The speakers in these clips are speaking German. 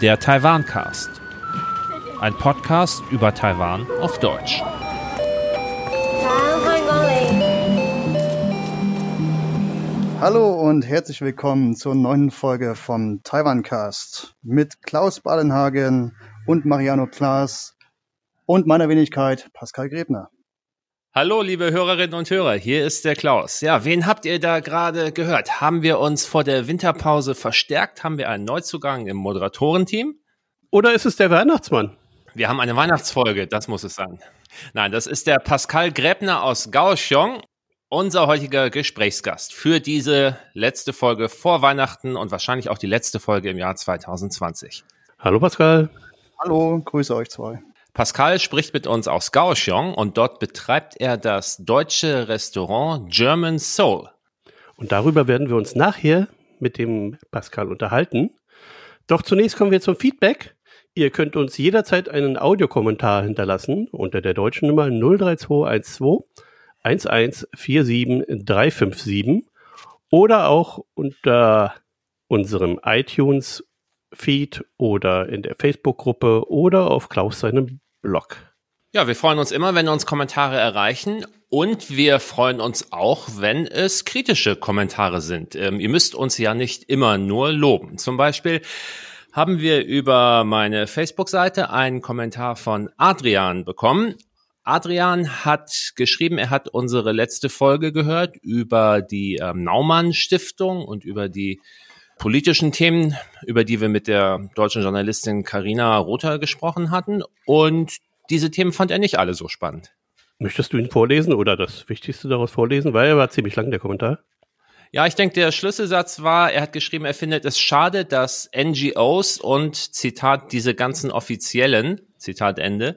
Der Taiwan-Cast. Ein Podcast über Taiwan auf Deutsch. Hallo und herzlich willkommen zur neuen Folge vom Taiwan-Cast mit Klaus Ballenhagen und Mariano Klaas und meiner Wenigkeit Pascal Grebner. Hallo, liebe Hörerinnen und Hörer, hier ist der Klaus. Ja, wen habt ihr da gerade gehört? Haben wir uns vor der Winterpause verstärkt? Haben wir einen Neuzugang im Moderatorenteam? Oder ist es der Weihnachtsmann? Wir haben eine Weihnachtsfolge, das muss es sein. Nein, das ist der Pascal Gräbner aus Kaohsiung, unser heutiger Gesprächsgast für diese letzte Folge vor Weihnachten und wahrscheinlich auch die letzte Folge im Jahr 2020. Hallo Pascal. Hallo, grüße euch zwei. Pascal spricht mit uns aus Kaohsiung und dort betreibt er das deutsche Restaurant German Soul. Und darüber werden wir uns nachher mit dem Pascal unterhalten. Doch zunächst kommen wir zum Feedback. Ihr könnt uns jederzeit einen Audiokommentar hinterlassen unter der deutschen Nummer 03212 1147357 oder auch unter unserem iTunes Feed oder in der Facebook-Gruppe oder auf Klaus seinem Blog. Ja, wir freuen uns immer, wenn uns Kommentare erreichen und wir freuen uns auch, wenn es kritische Kommentare sind. Ähm, ihr müsst uns ja nicht immer nur loben. Zum Beispiel haben wir über meine Facebook-Seite einen Kommentar von Adrian bekommen. Adrian hat geschrieben, er hat unsere letzte Folge gehört über die ähm, Naumann Stiftung und über die politischen Themen, über die wir mit der deutschen Journalistin Karina Rother gesprochen hatten. Und diese Themen fand er nicht alle so spannend. Möchtest du ihn vorlesen oder das Wichtigste daraus vorlesen? Weil er war ziemlich lang, der Kommentar. Ja, ich denke, der Schlüsselsatz war, er hat geschrieben, er findet es schade, dass NGOs und Zitat diese ganzen offiziellen, Zitat Ende,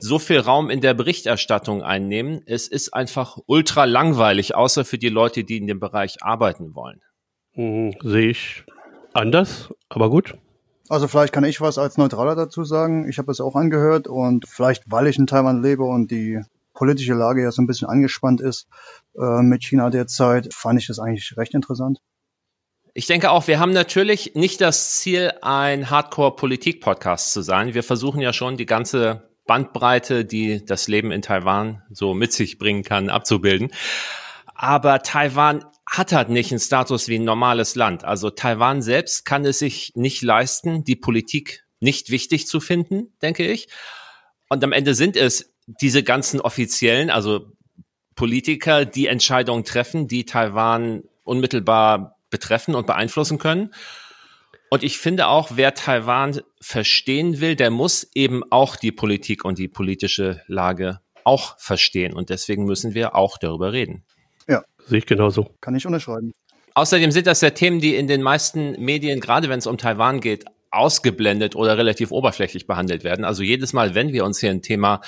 so viel Raum in der Berichterstattung einnehmen. Es ist einfach ultra langweilig, außer für die Leute, die in dem Bereich arbeiten wollen. Sehe ich anders, aber gut. Also vielleicht kann ich was als Neutraler dazu sagen. Ich habe es auch angehört und vielleicht, weil ich in Taiwan lebe und die politische Lage ja so ein bisschen angespannt ist äh, mit China derzeit, fand ich das eigentlich recht interessant. Ich denke auch, wir haben natürlich nicht das Ziel, ein Hardcore-Politik-Podcast zu sein. Wir versuchen ja schon die ganze Bandbreite, die das Leben in Taiwan so mit sich bringen kann, abzubilden. Aber Taiwan hat halt nicht einen Status wie ein normales Land. Also Taiwan selbst kann es sich nicht leisten, die Politik nicht wichtig zu finden, denke ich. Und am Ende sind es diese ganzen Offiziellen, also Politiker, die Entscheidungen treffen, die Taiwan unmittelbar betreffen und beeinflussen können. Und ich finde auch, wer Taiwan verstehen will, der muss eben auch die Politik und die politische Lage auch verstehen. Und deswegen müssen wir auch darüber reden. Sehe ich genauso. Kann ich unterschreiben. Außerdem sind das ja Themen, die in den meisten Medien, gerade wenn es um Taiwan geht, ausgeblendet oder relativ oberflächlich behandelt werden. Also jedes Mal, wenn wir uns hier ein Thema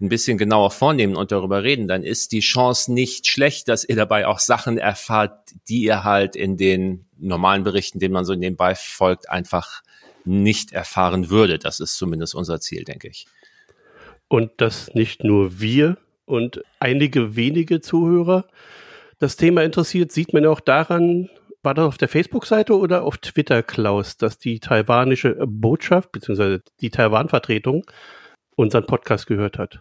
ein bisschen genauer vornehmen und darüber reden, dann ist die Chance nicht schlecht, dass ihr dabei auch Sachen erfahrt, die ihr halt in den normalen Berichten, denen man so nebenbei folgt, einfach nicht erfahren würde. Das ist zumindest unser Ziel, denke ich. Und dass nicht nur wir und einige wenige Zuhörer das Thema interessiert, sieht man auch daran, war das auf der Facebook-Seite oder auf Twitter, Klaus, dass die taiwanische Botschaft bzw. die Taiwan-Vertretung unseren Podcast gehört hat?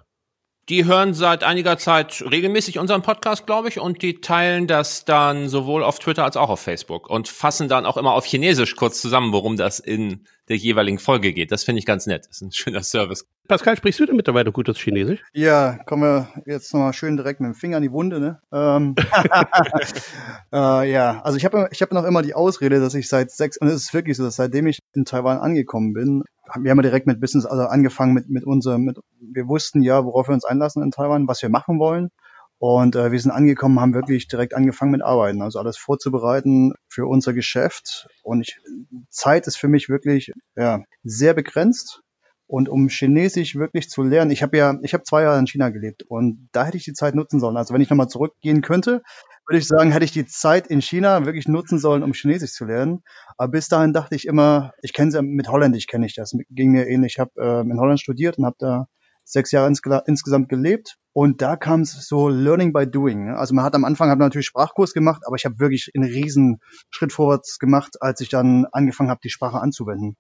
Die hören seit einiger Zeit regelmäßig unseren Podcast, glaube ich, und die teilen das dann sowohl auf Twitter als auch auf Facebook und fassen dann auch immer auf Chinesisch kurz zusammen, worum das in der jeweiligen Folge geht. Das finde ich ganz nett. Das ist ein schöner Service. Pascal, sprichst du denn mittlerweile gutes Chinesisch? Ja, kommen wir jetzt nochmal schön direkt mit dem Finger an die Wunde. Ne? Ähm, äh, ja, also ich habe ich hab noch immer die Ausrede, dass ich seit sechs, und es ist wirklich so, dass seitdem ich in Taiwan angekommen bin, wir haben ja direkt mit Business, also angefangen mit, mit unserem, mit, wir wussten ja, worauf wir uns einlassen in Taiwan, was wir machen wollen. Und äh, wir sind angekommen, haben wirklich direkt angefangen mit Arbeiten, also alles vorzubereiten für unser Geschäft. Und ich, Zeit ist für mich wirklich ja, sehr begrenzt. Und um Chinesisch wirklich zu lernen, ich habe ja, ich habe zwei Jahre in China gelebt und da hätte ich die Zeit nutzen sollen. Also wenn ich nochmal zurückgehen könnte, würde ich sagen, hätte ich die Zeit in China wirklich nutzen sollen, um Chinesisch zu lernen. Aber bis dahin dachte ich immer, ich kenne es ja mit Holländisch kenne ich das, ging mir ähnlich. Ich habe äh, in Holland studiert und habe da sechs Jahre insge insgesamt gelebt und da kam es so Learning by Doing. Ne? Also man hat am Anfang hat natürlich Sprachkurs gemacht, aber ich habe wirklich einen riesen Schritt vorwärts gemacht, als ich dann angefangen habe, die Sprache anzuwenden.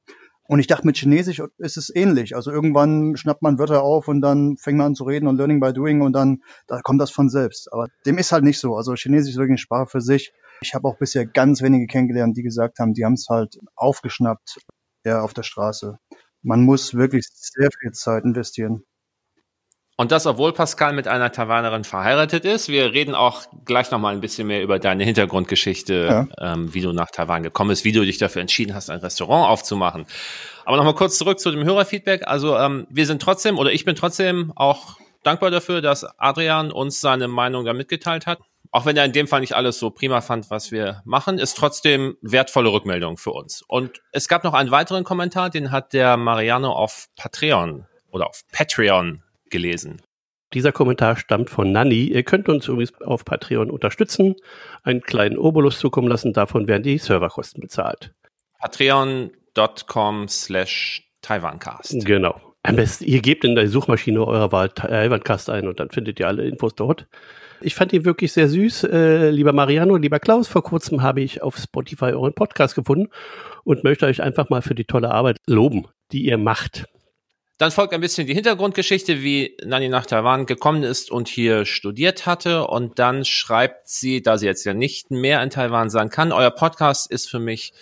Und ich dachte, mit Chinesisch ist es ähnlich. Also irgendwann schnappt man Wörter auf und dann fängt man an zu reden und Learning by Doing und dann da kommt das von selbst. Aber dem ist halt nicht so. Also Chinesisch ist wirklich eine Sprache für sich. Ich habe auch bisher ganz wenige kennengelernt, die gesagt haben, die haben es halt aufgeschnappt ja, auf der Straße. Man muss wirklich sehr viel Zeit investieren. Und das, obwohl Pascal mit einer Taiwanerin verheiratet ist. Wir reden auch gleich nochmal ein bisschen mehr über deine Hintergrundgeschichte, ja. ähm, wie du nach Taiwan gekommen bist, wie du dich dafür entschieden hast, ein Restaurant aufzumachen. Aber nochmal kurz zurück zu dem Hörerfeedback. Also ähm, wir sind trotzdem, oder ich bin trotzdem auch dankbar dafür, dass Adrian uns seine Meinung da mitgeteilt hat. Auch wenn er in dem Fall nicht alles so prima fand, was wir machen, ist trotzdem wertvolle Rückmeldung für uns. Und es gab noch einen weiteren Kommentar, den hat der Mariano auf Patreon oder auf Patreon gelesen. Dieser Kommentar stammt von Nanny. Ihr könnt uns übrigens auf Patreon unterstützen, einen kleinen Obolus zukommen lassen, davon werden die Serverkosten bezahlt. Patreon.com slash Taiwancast. Genau. Am besten, ihr gebt in der Suchmaschine eurer Wahl Taiwancast ein und dann findet ihr alle Infos dort. Ich fand ihn wirklich sehr süß. Äh, lieber Mariano, lieber Klaus, vor kurzem habe ich auf Spotify euren Podcast gefunden und möchte euch einfach mal für die tolle Arbeit loben, die ihr macht. Dann folgt ein bisschen die Hintergrundgeschichte, wie Nani nach Taiwan gekommen ist und hier studiert hatte. Und dann schreibt sie, da sie jetzt ja nicht mehr in Taiwan sein kann, euer Podcast ist für mich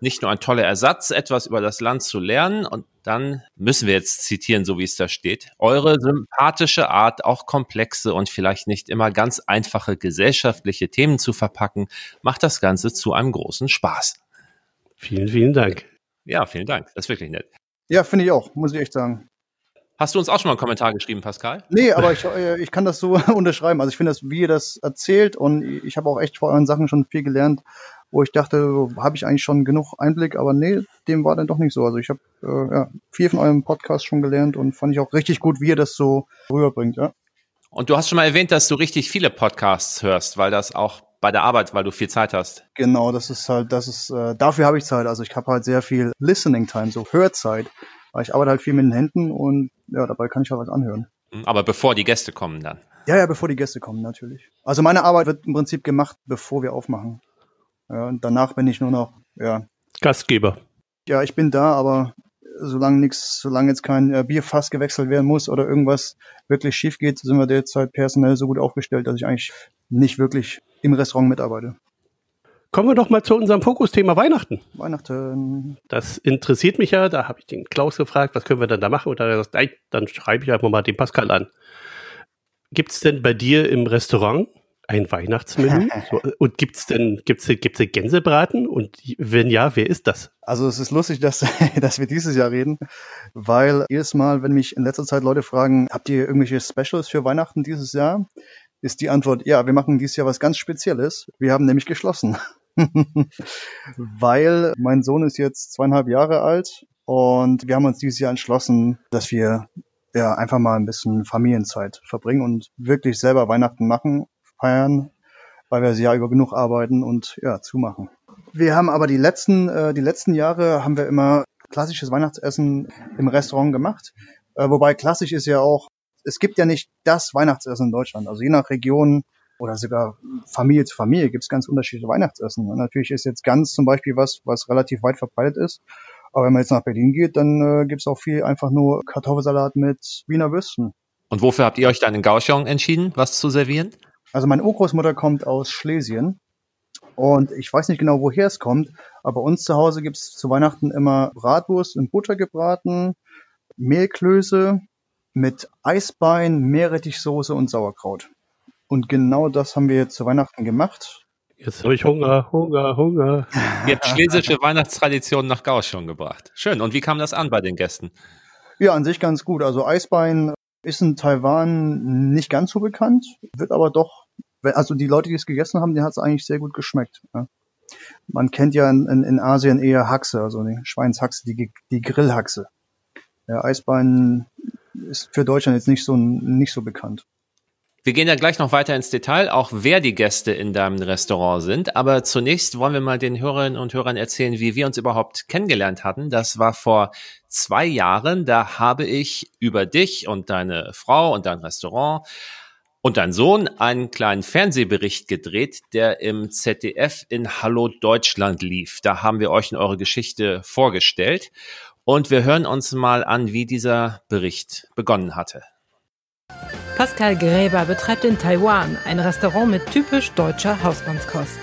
nicht nur ein toller Ersatz, etwas über das Land zu lernen. Und dann müssen wir jetzt zitieren, so wie es da steht. Eure sympathische Art, auch komplexe und vielleicht nicht immer ganz einfache gesellschaftliche Themen zu verpacken, macht das Ganze zu einem großen Spaß. Vielen, vielen Dank. Ja, vielen Dank. Das ist wirklich nett. Ja, finde ich auch, muss ich echt sagen. Hast du uns auch schon mal einen Kommentar geschrieben, Pascal? Nee, aber ich, äh, ich kann das so unterschreiben. Also ich finde das, wie ihr das erzählt und ich habe auch echt vor euren Sachen schon viel gelernt, wo ich dachte, habe ich eigentlich schon genug Einblick, aber nee, dem war dann doch nicht so. Also ich habe äh, ja, viel von eurem Podcast schon gelernt und fand ich auch richtig gut, wie ihr das so rüberbringt, ja. Und du hast schon mal erwähnt, dass du richtig viele Podcasts hörst, weil das auch bei der Arbeit, weil du viel Zeit hast. Genau, das ist halt, das ist, äh, dafür habe ich Zeit. Also ich habe halt sehr viel Listening Time, so Hörzeit. Weil ich arbeite halt viel mit den Händen und ja, dabei kann ich halt was anhören. Mhm, aber bevor die Gäste kommen dann. Ja, ja, bevor die Gäste kommen, natürlich. Also meine Arbeit wird im Prinzip gemacht, bevor wir aufmachen. Ja, und danach bin ich nur noch, ja. Gastgeber. Ja, ich bin da, aber solange nichts, solange jetzt kein äh, Bierfass gewechselt werden muss oder irgendwas wirklich schief geht, sind wir derzeit personell so gut aufgestellt, dass ich eigentlich nicht wirklich im Restaurant mitarbeite. Kommen wir doch mal zu unserem Fokusthema Weihnachten. Weihnachten. Das interessiert mich ja. Da habe ich den Klaus gefragt, was können wir denn da machen? Und da hat er gesagt, nein, dann schreibe ich einfach mal den Pascal an. Gibt es denn bei dir im Restaurant ein Weihnachtsmenü? so, und gibt es denn gibt's, gibt's denn Gänsebraten? Und wenn ja, wer ist das? Also es ist lustig, dass, dass wir dieses Jahr reden, weil jedes Mal, wenn mich in letzter Zeit Leute fragen, habt ihr irgendwelche Specials für Weihnachten dieses Jahr? Ist die Antwort, ja, wir machen dieses Jahr was ganz Spezielles. Wir haben nämlich geschlossen. weil mein Sohn ist jetzt zweieinhalb Jahre alt und wir haben uns dieses Jahr entschlossen, dass wir ja einfach mal ein bisschen Familienzeit verbringen und wirklich selber Weihnachten machen, feiern, weil wir das Jahr über genug arbeiten und ja, zumachen. Wir haben aber die letzten, äh, die letzten Jahre haben wir immer klassisches Weihnachtsessen im Restaurant gemacht. Äh, wobei klassisch ist ja auch, es gibt ja nicht das Weihnachtsessen in Deutschland. Also je nach Region oder sogar Familie zu Familie gibt es ganz unterschiedliche Weihnachtsessen. Und natürlich ist jetzt ganz zum Beispiel was, was relativ weit verbreitet ist. Aber wenn man jetzt nach Berlin geht, dann äh, gibt es auch viel einfach nur Kartoffelsalat mit Wiener Würsten. Und wofür habt ihr euch dann in Kaohsiung entschieden, was zu servieren? Also meine Urgroßmutter kommt aus Schlesien und ich weiß nicht genau, woher es kommt, aber bei uns zu Hause gibt es zu Weihnachten immer Bratwurst in Butter gebraten, Mehlklöße mit Eisbein, Meerrettichsoße und Sauerkraut. Und genau das haben wir jetzt zu Weihnachten gemacht. Jetzt habe ich Hunger, Hunger, Hunger. Ihr habt schlesische Weihnachtstradition nach Gauchung gebracht. Schön. Und wie kam das an bei den Gästen? Ja, an sich ganz gut. Also Eisbein ist in Taiwan nicht ganz so bekannt, wird aber doch, also die Leute, die es gegessen haben, denen hat es eigentlich sehr gut geschmeckt. Ja. Man kennt ja in, in, in, Asien eher Haxe, also die Schweinshaxe, die, die Grillhaxe. Ja, Eisbein ist für Deutschland jetzt nicht so, nicht so bekannt. Wir gehen ja gleich noch weiter ins Detail, auch wer die Gäste in deinem Restaurant sind. Aber zunächst wollen wir mal den Hörerinnen und Hörern erzählen, wie wir uns überhaupt kennengelernt hatten. Das war vor zwei Jahren. Da habe ich über dich und deine Frau und dein Restaurant und dein Sohn einen kleinen Fernsehbericht gedreht, der im ZDF in Hallo Deutschland lief. Da haben wir euch in eure Geschichte vorgestellt. Und wir hören uns mal an, wie dieser Bericht begonnen hatte. Pascal Gräber betreibt in Taiwan ein Restaurant mit typisch deutscher Hausmannskost.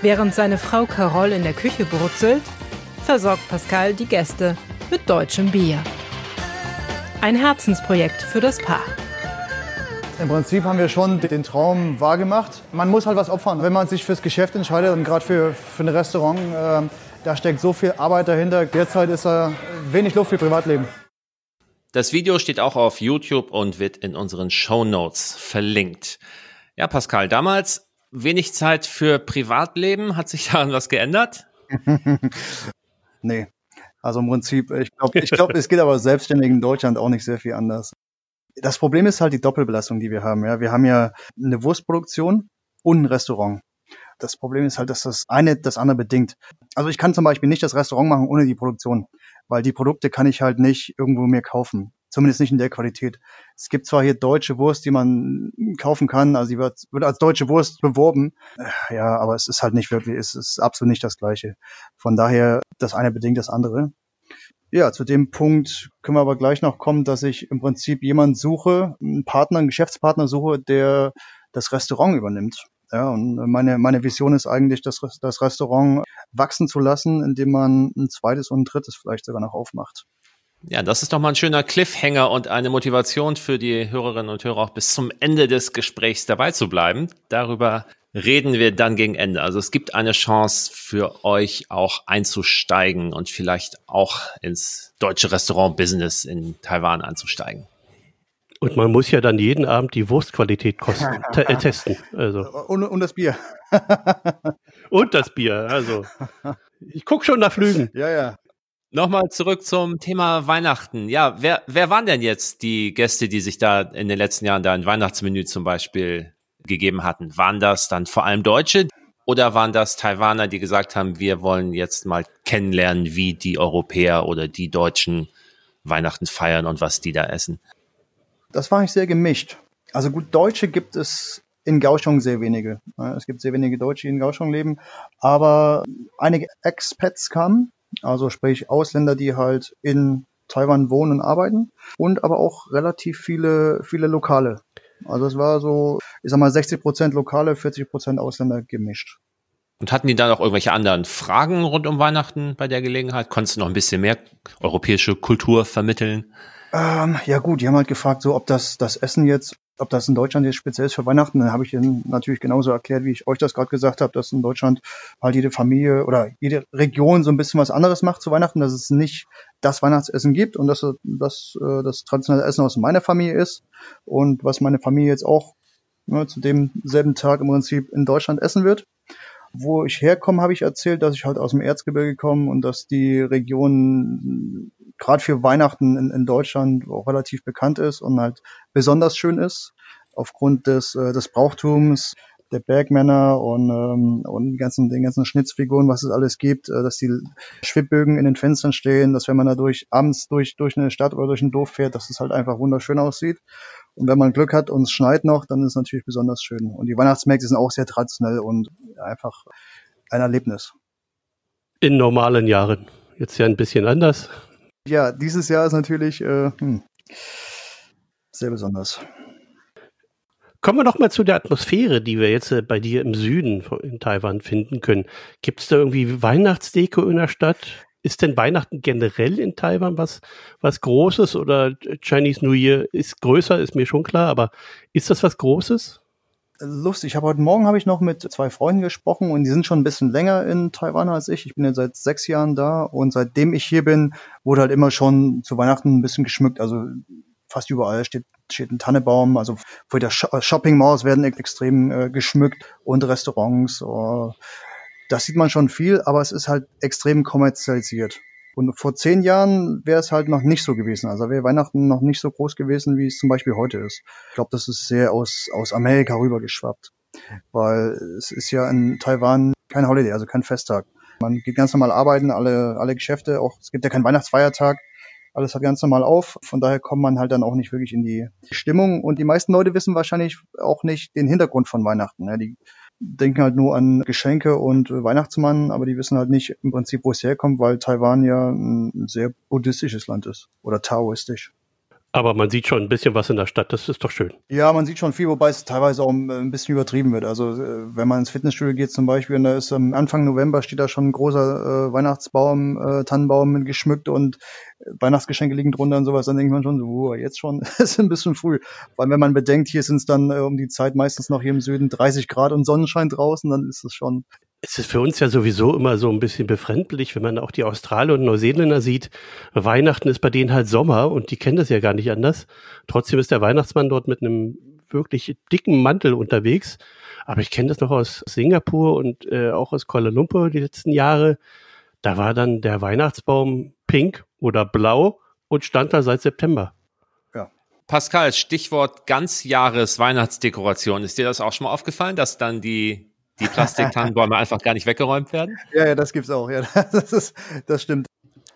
Während seine Frau Carole in der Küche brutzelt, versorgt Pascal die Gäste mit deutschem Bier. Ein Herzensprojekt für das Paar. Im Prinzip haben wir schon den Traum wahrgemacht. Man muss halt was opfern. Wenn man sich fürs Geschäft entscheidet und gerade für, für ein Restaurant, äh, da steckt so viel Arbeit dahinter. Derzeit ist da wenig Luft für Privatleben. Das Video steht auch auf YouTube und wird in unseren Show Notes verlinkt. Ja, Pascal, damals wenig Zeit für Privatleben. Hat sich daran was geändert? nee. Also im Prinzip, ich glaube, ich glaub, es geht aber selbstständig in Deutschland auch nicht sehr viel anders. Das Problem ist halt die Doppelbelastung, die wir haben. Ja, wir haben ja eine Wurstproduktion und ein Restaurant. Das Problem ist halt, dass das eine das andere bedingt. Also ich kann zum Beispiel nicht das Restaurant machen ohne die Produktion weil die Produkte kann ich halt nicht irgendwo mehr kaufen. Zumindest nicht in der Qualität. Es gibt zwar hier deutsche Wurst, die man kaufen kann, also sie wird, wird als deutsche Wurst beworben. Äh, ja, aber es ist halt nicht wirklich, es ist absolut nicht das Gleiche. Von daher, das eine bedingt das andere. Ja, zu dem Punkt können wir aber gleich noch kommen, dass ich im Prinzip jemanden suche, einen Partner, einen Geschäftspartner suche, der das Restaurant übernimmt. Ja, und meine, meine Vision ist eigentlich, das, das Restaurant wachsen zu lassen, indem man ein zweites und ein drittes vielleicht sogar noch aufmacht. Ja, das ist doch mal ein schöner Cliffhanger und eine Motivation für die Hörerinnen und Hörer auch bis zum Ende des Gesprächs dabei zu bleiben. Darüber reden wir dann gegen Ende. Also es gibt eine Chance für euch auch einzusteigen und vielleicht auch ins deutsche Restaurant-Business in Taiwan einzusteigen. Und man muss ja dann jeden Abend die Wurstqualität kosten, äh, testen. Also. Und, und das Bier. und das Bier. Also ich gucke schon nach Flügen. Ja, ja. Nochmal zurück zum Thema Weihnachten. Ja, wer, wer waren denn jetzt die Gäste, die sich da in den letzten Jahren da ein Weihnachtsmenü zum Beispiel gegeben hatten? Waren das dann vor allem Deutsche oder waren das Taiwaner, die gesagt haben, wir wollen jetzt mal kennenlernen, wie die Europäer oder die Deutschen Weihnachten feiern und was die da essen? Das war eigentlich sehr gemischt. Also gut, Deutsche gibt es in Kaohsiung sehr wenige. Es gibt sehr wenige Deutsche, die in Kaohsiung leben, aber einige Expats kamen, also sprich Ausländer, die halt in Taiwan wohnen und arbeiten und aber auch relativ viele, viele Lokale. Also es war so, ich sag mal 60 Prozent Lokale, 40 Prozent Ausländer gemischt. Und hatten die dann auch irgendwelche anderen Fragen rund um Weihnachten bei der Gelegenheit? Konntest du noch ein bisschen mehr europäische Kultur vermitteln? Ähm, ja gut, die haben halt gefragt, so ob das das Essen jetzt, ob das in Deutschland jetzt speziell ist für Weihnachten. Dann habe ich ihnen natürlich genauso erklärt, wie ich euch das gerade gesagt habe, dass in Deutschland halt jede Familie oder jede Region so ein bisschen was anderes macht zu Weihnachten, dass es nicht das Weihnachtsessen gibt und dass das äh, das traditionelle Essen aus meiner Familie ist und was meine Familie jetzt auch ne, zu demselben Tag im Prinzip in Deutschland essen wird. Wo ich herkomme, habe ich erzählt, dass ich halt aus dem Erzgebirge komme und dass die Region gerade für Weihnachten in, in Deutschland auch relativ bekannt ist und halt besonders schön ist aufgrund des, äh, des Brauchtums, der Bergmänner und, ähm, und ganzen, den ganzen Schnitzfiguren, was es alles gibt, äh, dass die Schwibbögen in den Fenstern stehen, dass wenn man da durch, abends durch, durch eine Stadt oder durch ein Dorf fährt, dass es halt einfach wunderschön aussieht. Und wenn man Glück hat und es schneit noch, dann ist es natürlich besonders schön. Und die Weihnachtsmärkte sind auch sehr traditionell und einfach ein Erlebnis. In normalen Jahren. Jetzt ja ein bisschen anders. Ja, dieses Jahr ist natürlich äh, hm, sehr besonders. Kommen wir doch mal zu der Atmosphäre, die wir jetzt äh, bei dir im Süden in Taiwan finden können. Gibt es da irgendwie Weihnachtsdeko in der Stadt? Ist denn Weihnachten generell in Taiwan was, was Großes oder Chinese New Year ist größer, ist mir schon klar, aber ist das was Großes? Lustig. Ich habe heute Morgen habe ich noch mit zwei Freunden gesprochen und die sind schon ein bisschen länger in Taiwan als ich. Ich bin jetzt seit sechs Jahren da und seitdem ich hier bin, wurde halt immer schon zu Weihnachten ein bisschen geschmückt. Also fast überall steht, steht ein Tannebaum. Also vor der Shopping Malls werden extrem äh, geschmückt und Restaurants. Oh, das sieht man schon viel, aber es ist halt extrem kommerzialisiert. Und vor zehn Jahren wäre es halt noch nicht so gewesen. Also wäre Weihnachten noch nicht so groß gewesen, wie es zum Beispiel heute ist. Ich glaube, das ist sehr aus, aus Amerika rübergeschwappt. Weil es ist ja in Taiwan kein Holiday, also kein Festtag. Man geht ganz normal arbeiten, alle, alle Geschäfte, auch es gibt ja keinen Weihnachtsfeiertag. Alles hat ganz normal auf. Von daher kommt man halt dann auch nicht wirklich in die Stimmung. Und die meisten Leute wissen wahrscheinlich auch nicht den Hintergrund von Weihnachten. Ne? Die denken halt nur an Geschenke und Weihnachtsmann, aber die wissen halt nicht im Prinzip, wo es herkommt, weil Taiwan ja ein sehr buddhistisches Land ist oder taoistisch. Aber man sieht schon ein bisschen was in der Stadt, das ist doch schön. Ja, man sieht schon viel, wobei es teilweise auch ein bisschen übertrieben wird. Also äh, wenn man ins Fitnessstudio geht zum Beispiel, und da ist ähm, Anfang November steht da schon ein großer äh, Weihnachtsbaum, äh, Tannenbaum geschmückt und Weihnachtsgeschenke liegen drunter und sowas, dann denkt man schon so, oh, jetzt schon, ist ein bisschen früh. Weil wenn man bedenkt, hier sind es dann äh, um die Zeit meistens noch hier im Süden 30 Grad und Sonnenschein draußen, dann ist es schon es ist für uns ja sowieso immer so ein bisschen befremdlich, wenn man auch die Australier und Neuseeländer sieht. Weihnachten ist bei denen halt Sommer und die kennen das ja gar nicht anders. Trotzdem ist der Weihnachtsmann dort mit einem wirklich dicken Mantel unterwegs. Aber ich kenne das noch aus Singapur und äh, auch aus Kuala Lumpur die letzten Jahre. Da war dann der Weihnachtsbaum pink oder blau und stand da seit September. Ja. Pascal, Stichwort ganzjahres Weihnachtsdekoration. Ist dir das auch schon mal aufgefallen, dass dann die die Plastiktannenbäume einfach gar nicht weggeräumt werden? Ja, ja, das gibt's auch. Ja, das, ist, das stimmt.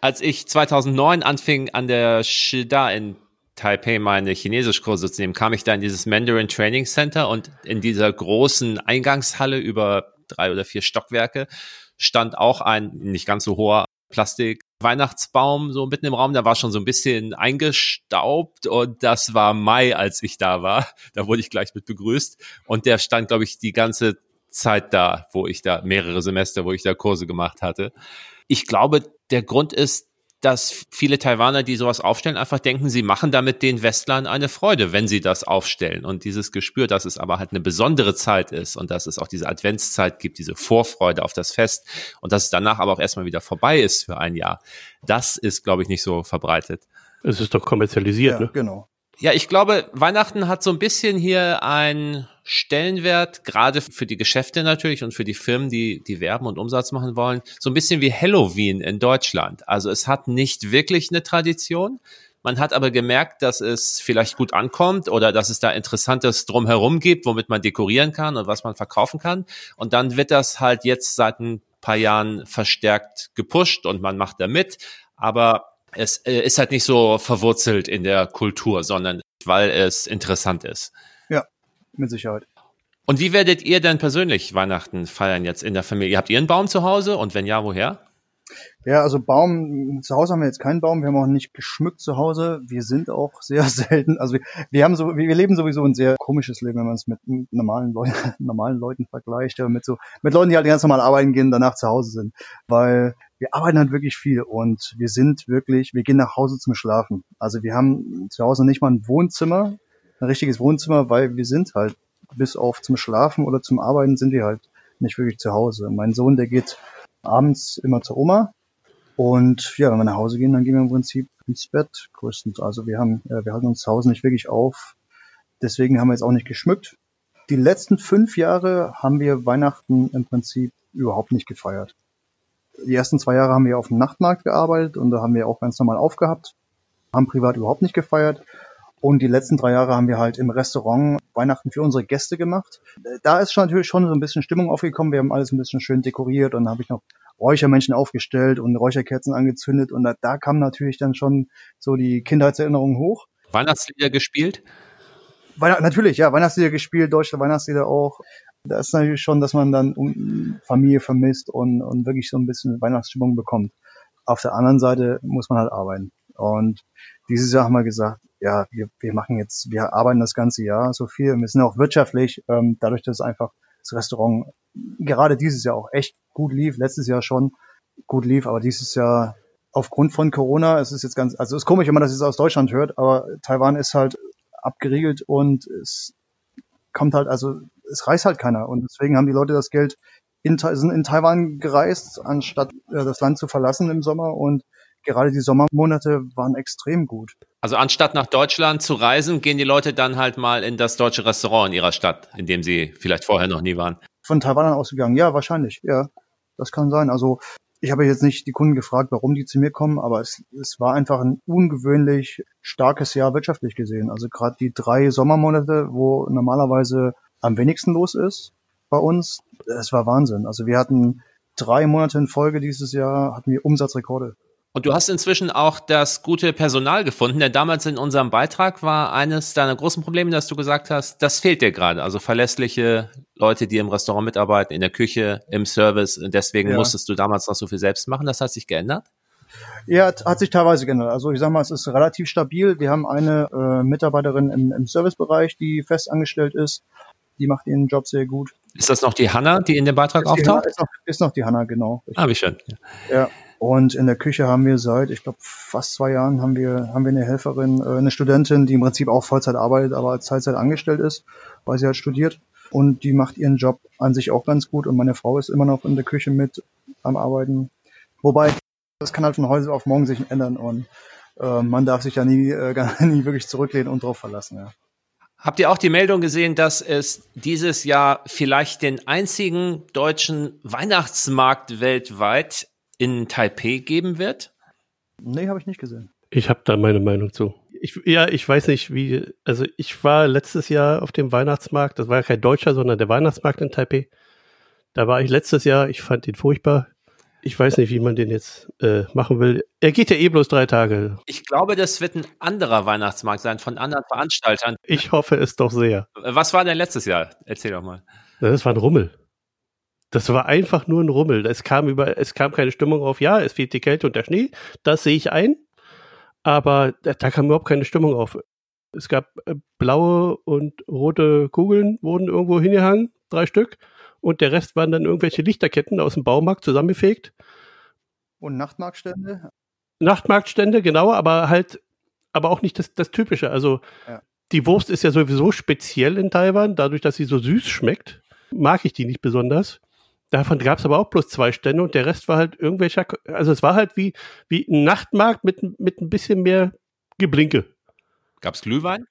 Als ich 2009 anfing, an der Shida in Taipei meine Chinesischkurse zu nehmen, kam ich da in dieses Mandarin Training Center und in dieser großen Eingangshalle über drei oder vier Stockwerke stand auch ein nicht ganz so hoher Plastik Weihnachtsbaum so mitten im Raum, der war schon so ein bisschen eingestaubt und das war Mai, als ich da war. Da wurde ich gleich mit begrüßt und der stand, glaube ich, die ganze Zeit da, wo ich da mehrere Semester, wo ich da Kurse gemacht hatte. Ich glaube, der Grund ist, dass viele Taiwaner, die sowas aufstellen, einfach denken, sie machen damit den Westlern eine Freude, wenn sie das aufstellen. Und dieses Gespür, dass es aber halt eine besondere Zeit ist und dass es auch diese Adventszeit gibt, diese Vorfreude auf das Fest und dass es danach aber auch erstmal wieder vorbei ist für ein Jahr, das ist, glaube ich, nicht so verbreitet. Es ist doch kommerzialisiert, ja, ne? Genau. Ja, ich glaube, Weihnachten hat so ein bisschen hier ein Stellenwert, gerade für die Geschäfte natürlich und für die Firmen, die, die werben und Umsatz machen wollen, so ein bisschen wie Halloween in Deutschland. Also es hat nicht wirklich eine Tradition. Man hat aber gemerkt, dass es vielleicht gut ankommt oder dass es da Interessantes drumherum gibt, womit man dekorieren kann und was man verkaufen kann. Und dann wird das halt jetzt seit ein paar Jahren verstärkt gepusht und man macht da mit. Aber es äh, ist halt nicht so verwurzelt in der Kultur, sondern weil es interessant ist. Ja, mit Sicherheit. Und wie werdet ihr denn persönlich Weihnachten feiern jetzt in der Familie? Habt ihr einen Baum zu Hause und wenn ja, woher? Ja, also Baum, zu Hause haben wir jetzt keinen Baum, wir haben auch nicht geschmückt zu Hause. Wir sind auch sehr selten, also wir, wir haben so, wir leben sowieso ein sehr komisches Leben, wenn man es mit normalen Leuten, normalen Leuten vergleicht, mit so, mit Leuten, die halt ganz normal arbeiten gehen, danach zu Hause sind. Weil wir arbeiten halt wirklich viel und wir sind wirklich, wir gehen nach Hause zum Schlafen. Also wir haben zu Hause nicht mal ein Wohnzimmer, ein richtiges Wohnzimmer, weil wir sind halt bis auf zum Schlafen oder zum Arbeiten sind wir halt nicht wirklich zu Hause. Mein Sohn, der geht abends immer zur Oma und ja, wenn wir nach Hause gehen, dann gehen wir im Prinzip ins Bett größtens. Also wir haben, äh, wir halten uns zu Hause nicht wirklich auf. Deswegen haben wir jetzt auch nicht geschmückt. Die letzten fünf Jahre haben wir Weihnachten im Prinzip überhaupt nicht gefeiert die ersten zwei Jahre haben wir auf dem Nachtmarkt gearbeitet und da haben wir auch ganz normal aufgehabt, haben privat überhaupt nicht gefeiert. Und die letzten drei Jahre haben wir halt im Restaurant Weihnachten für unsere Gäste gemacht. Da ist schon natürlich schon so ein bisschen Stimmung aufgekommen. Wir haben alles ein bisschen schön dekoriert und dann habe ich noch Räuchermännchen aufgestellt und Räucherkerzen angezündet. Und da, da kam natürlich dann schon so die Kindheitserinnerung hoch. Weihnachtslieder gespielt? Weihnacht, natürlich, ja, Weihnachtslieder gespielt, deutsche Weihnachtslieder auch da ist natürlich schon, dass man dann Familie vermisst und, und wirklich so ein bisschen Weihnachtsstimmung bekommt. Auf der anderen Seite muss man halt arbeiten. Und dieses Jahr haben wir gesagt, ja, wir, wir machen jetzt, wir arbeiten das ganze Jahr so viel. Wir sind auch wirtschaftlich, ähm, dadurch, dass einfach das Restaurant gerade dieses Jahr auch echt gut lief, letztes Jahr schon gut lief, aber dieses Jahr aufgrund von Corona, es ist jetzt ganz, also es ist komisch, wenn man das jetzt aus Deutschland hört, aber Taiwan ist halt abgeriegelt und es kommt halt, also es reist halt keiner. Und deswegen haben die Leute das Geld in, sind in Taiwan gereist, anstatt äh, das Land zu verlassen im Sommer. Und gerade die Sommermonate waren extrem gut. Also anstatt nach Deutschland zu reisen, gehen die Leute dann halt mal in das deutsche Restaurant in ihrer Stadt, in dem sie vielleicht vorher noch nie waren. Von Taiwan ausgegangen, ja, wahrscheinlich, ja. Das kann sein. Also ich habe jetzt nicht die Kunden gefragt, warum die zu mir kommen, aber es, es war einfach ein ungewöhnlich starkes Jahr wirtschaftlich gesehen. Also gerade die drei Sommermonate, wo normalerweise am wenigsten los ist bei uns, es war Wahnsinn. Also wir hatten drei Monate in Folge dieses Jahr, hatten wir Umsatzrekorde. Und du hast inzwischen auch das gute Personal gefunden, denn damals in unserem Beitrag war eines deiner großen Probleme, dass du gesagt hast, das fehlt dir gerade. Also verlässliche Leute, die im Restaurant mitarbeiten, in der Küche, im Service. Deswegen ja. musstest du damals noch so viel selbst machen. Das hat sich geändert? Ja, hat sich teilweise geändert. Also ich sag mal, es ist relativ stabil. Wir haben eine äh, Mitarbeiterin im, im Servicebereich, die fest angestellt ist. Die macht ihren Job sehr gut. Ist das noch die Hanna, die in dem Beitrag ist auftaucht? Ist noch, ist noch die Hanna, genau. Ah, wie schön. Ja. ja. Und in der Küche haben wir seit, ich glaube, fast zwei Jahren haben wir, haben wir eine Helferin, äh, eine Studentin, die im Prinzip auch Vollzeit arbeitet, aber als Teilzeit angestellt ist, weil sie halt studiert. Und die macht ihren Job an sich auch ganz gut. Und meine Frau ist immer noch in der Küche mit am Arbeiten. Wobei, das kann halt von heute auf morgen sich ändern und äh, man darf sich ja nie, äh, nie wirklich zurücklehnen und drauf verlassen. Ja. Habt ihr auch die Meldung gesehen, dass es dieses Jahr vielleicht den einzigen deutschen Weihnachtsmarkt weltweit in Taipei geben wird? Nee, habe ich nicht gesehen. Ich habe da meine Meinung zu. Ich, ja, ich weiß nicht, wie. Also, ich war letztes Jahr auf dem Weihnachtsmarkt. Das war ja kein deutscher, sondern der Weihnachtsmarkt in Taipei. Da war ich letztes Jahr. Ich fand ihn furchtbar. Ich weiß nicht, wie man den jetzt äh, machen will. Er geht ja eh bloß drei Tage. Ich glaube, das wird ein anderer Weihnachtsmarkt sein von anderen Veranstaltern. Ich hoffe es doch sehr. Was war denn letztes Jahr? Erzähl doch mal. Das war ein Rummel. Das war einfach nur ein Rummel. Es kam über, es kam keine Stimmung auf, ja, es fehlt die Kälte und der Schnee, das sehe ich ein. Aber da, da kam überhaupt keine Stimmung auf. Es gab äh, blaue und rote Kugeln, wurden irgendwo hingehangen, drei Stück. Und der Rest waren dann irgendwelche Lichterketten aus dem Baumarkt zusammengefegt. Und Nachtmarktstände? Nachtmarktstände, genau, aber halt, aber auch nicht das, das Typische. Also ja. die Wurst ist ja sowieso speziell in Taiwan, dadurch, dass sie so süß schmeckt, mag ich die nicht besonders. Davon gab es aber auch bloß zwei Stände und der Rest war halt irgendwelcher, also es war halt wie, wie ein Nachtmarkt mit, mit ein bisschen mehr Geblinke. Gab es Glühwein?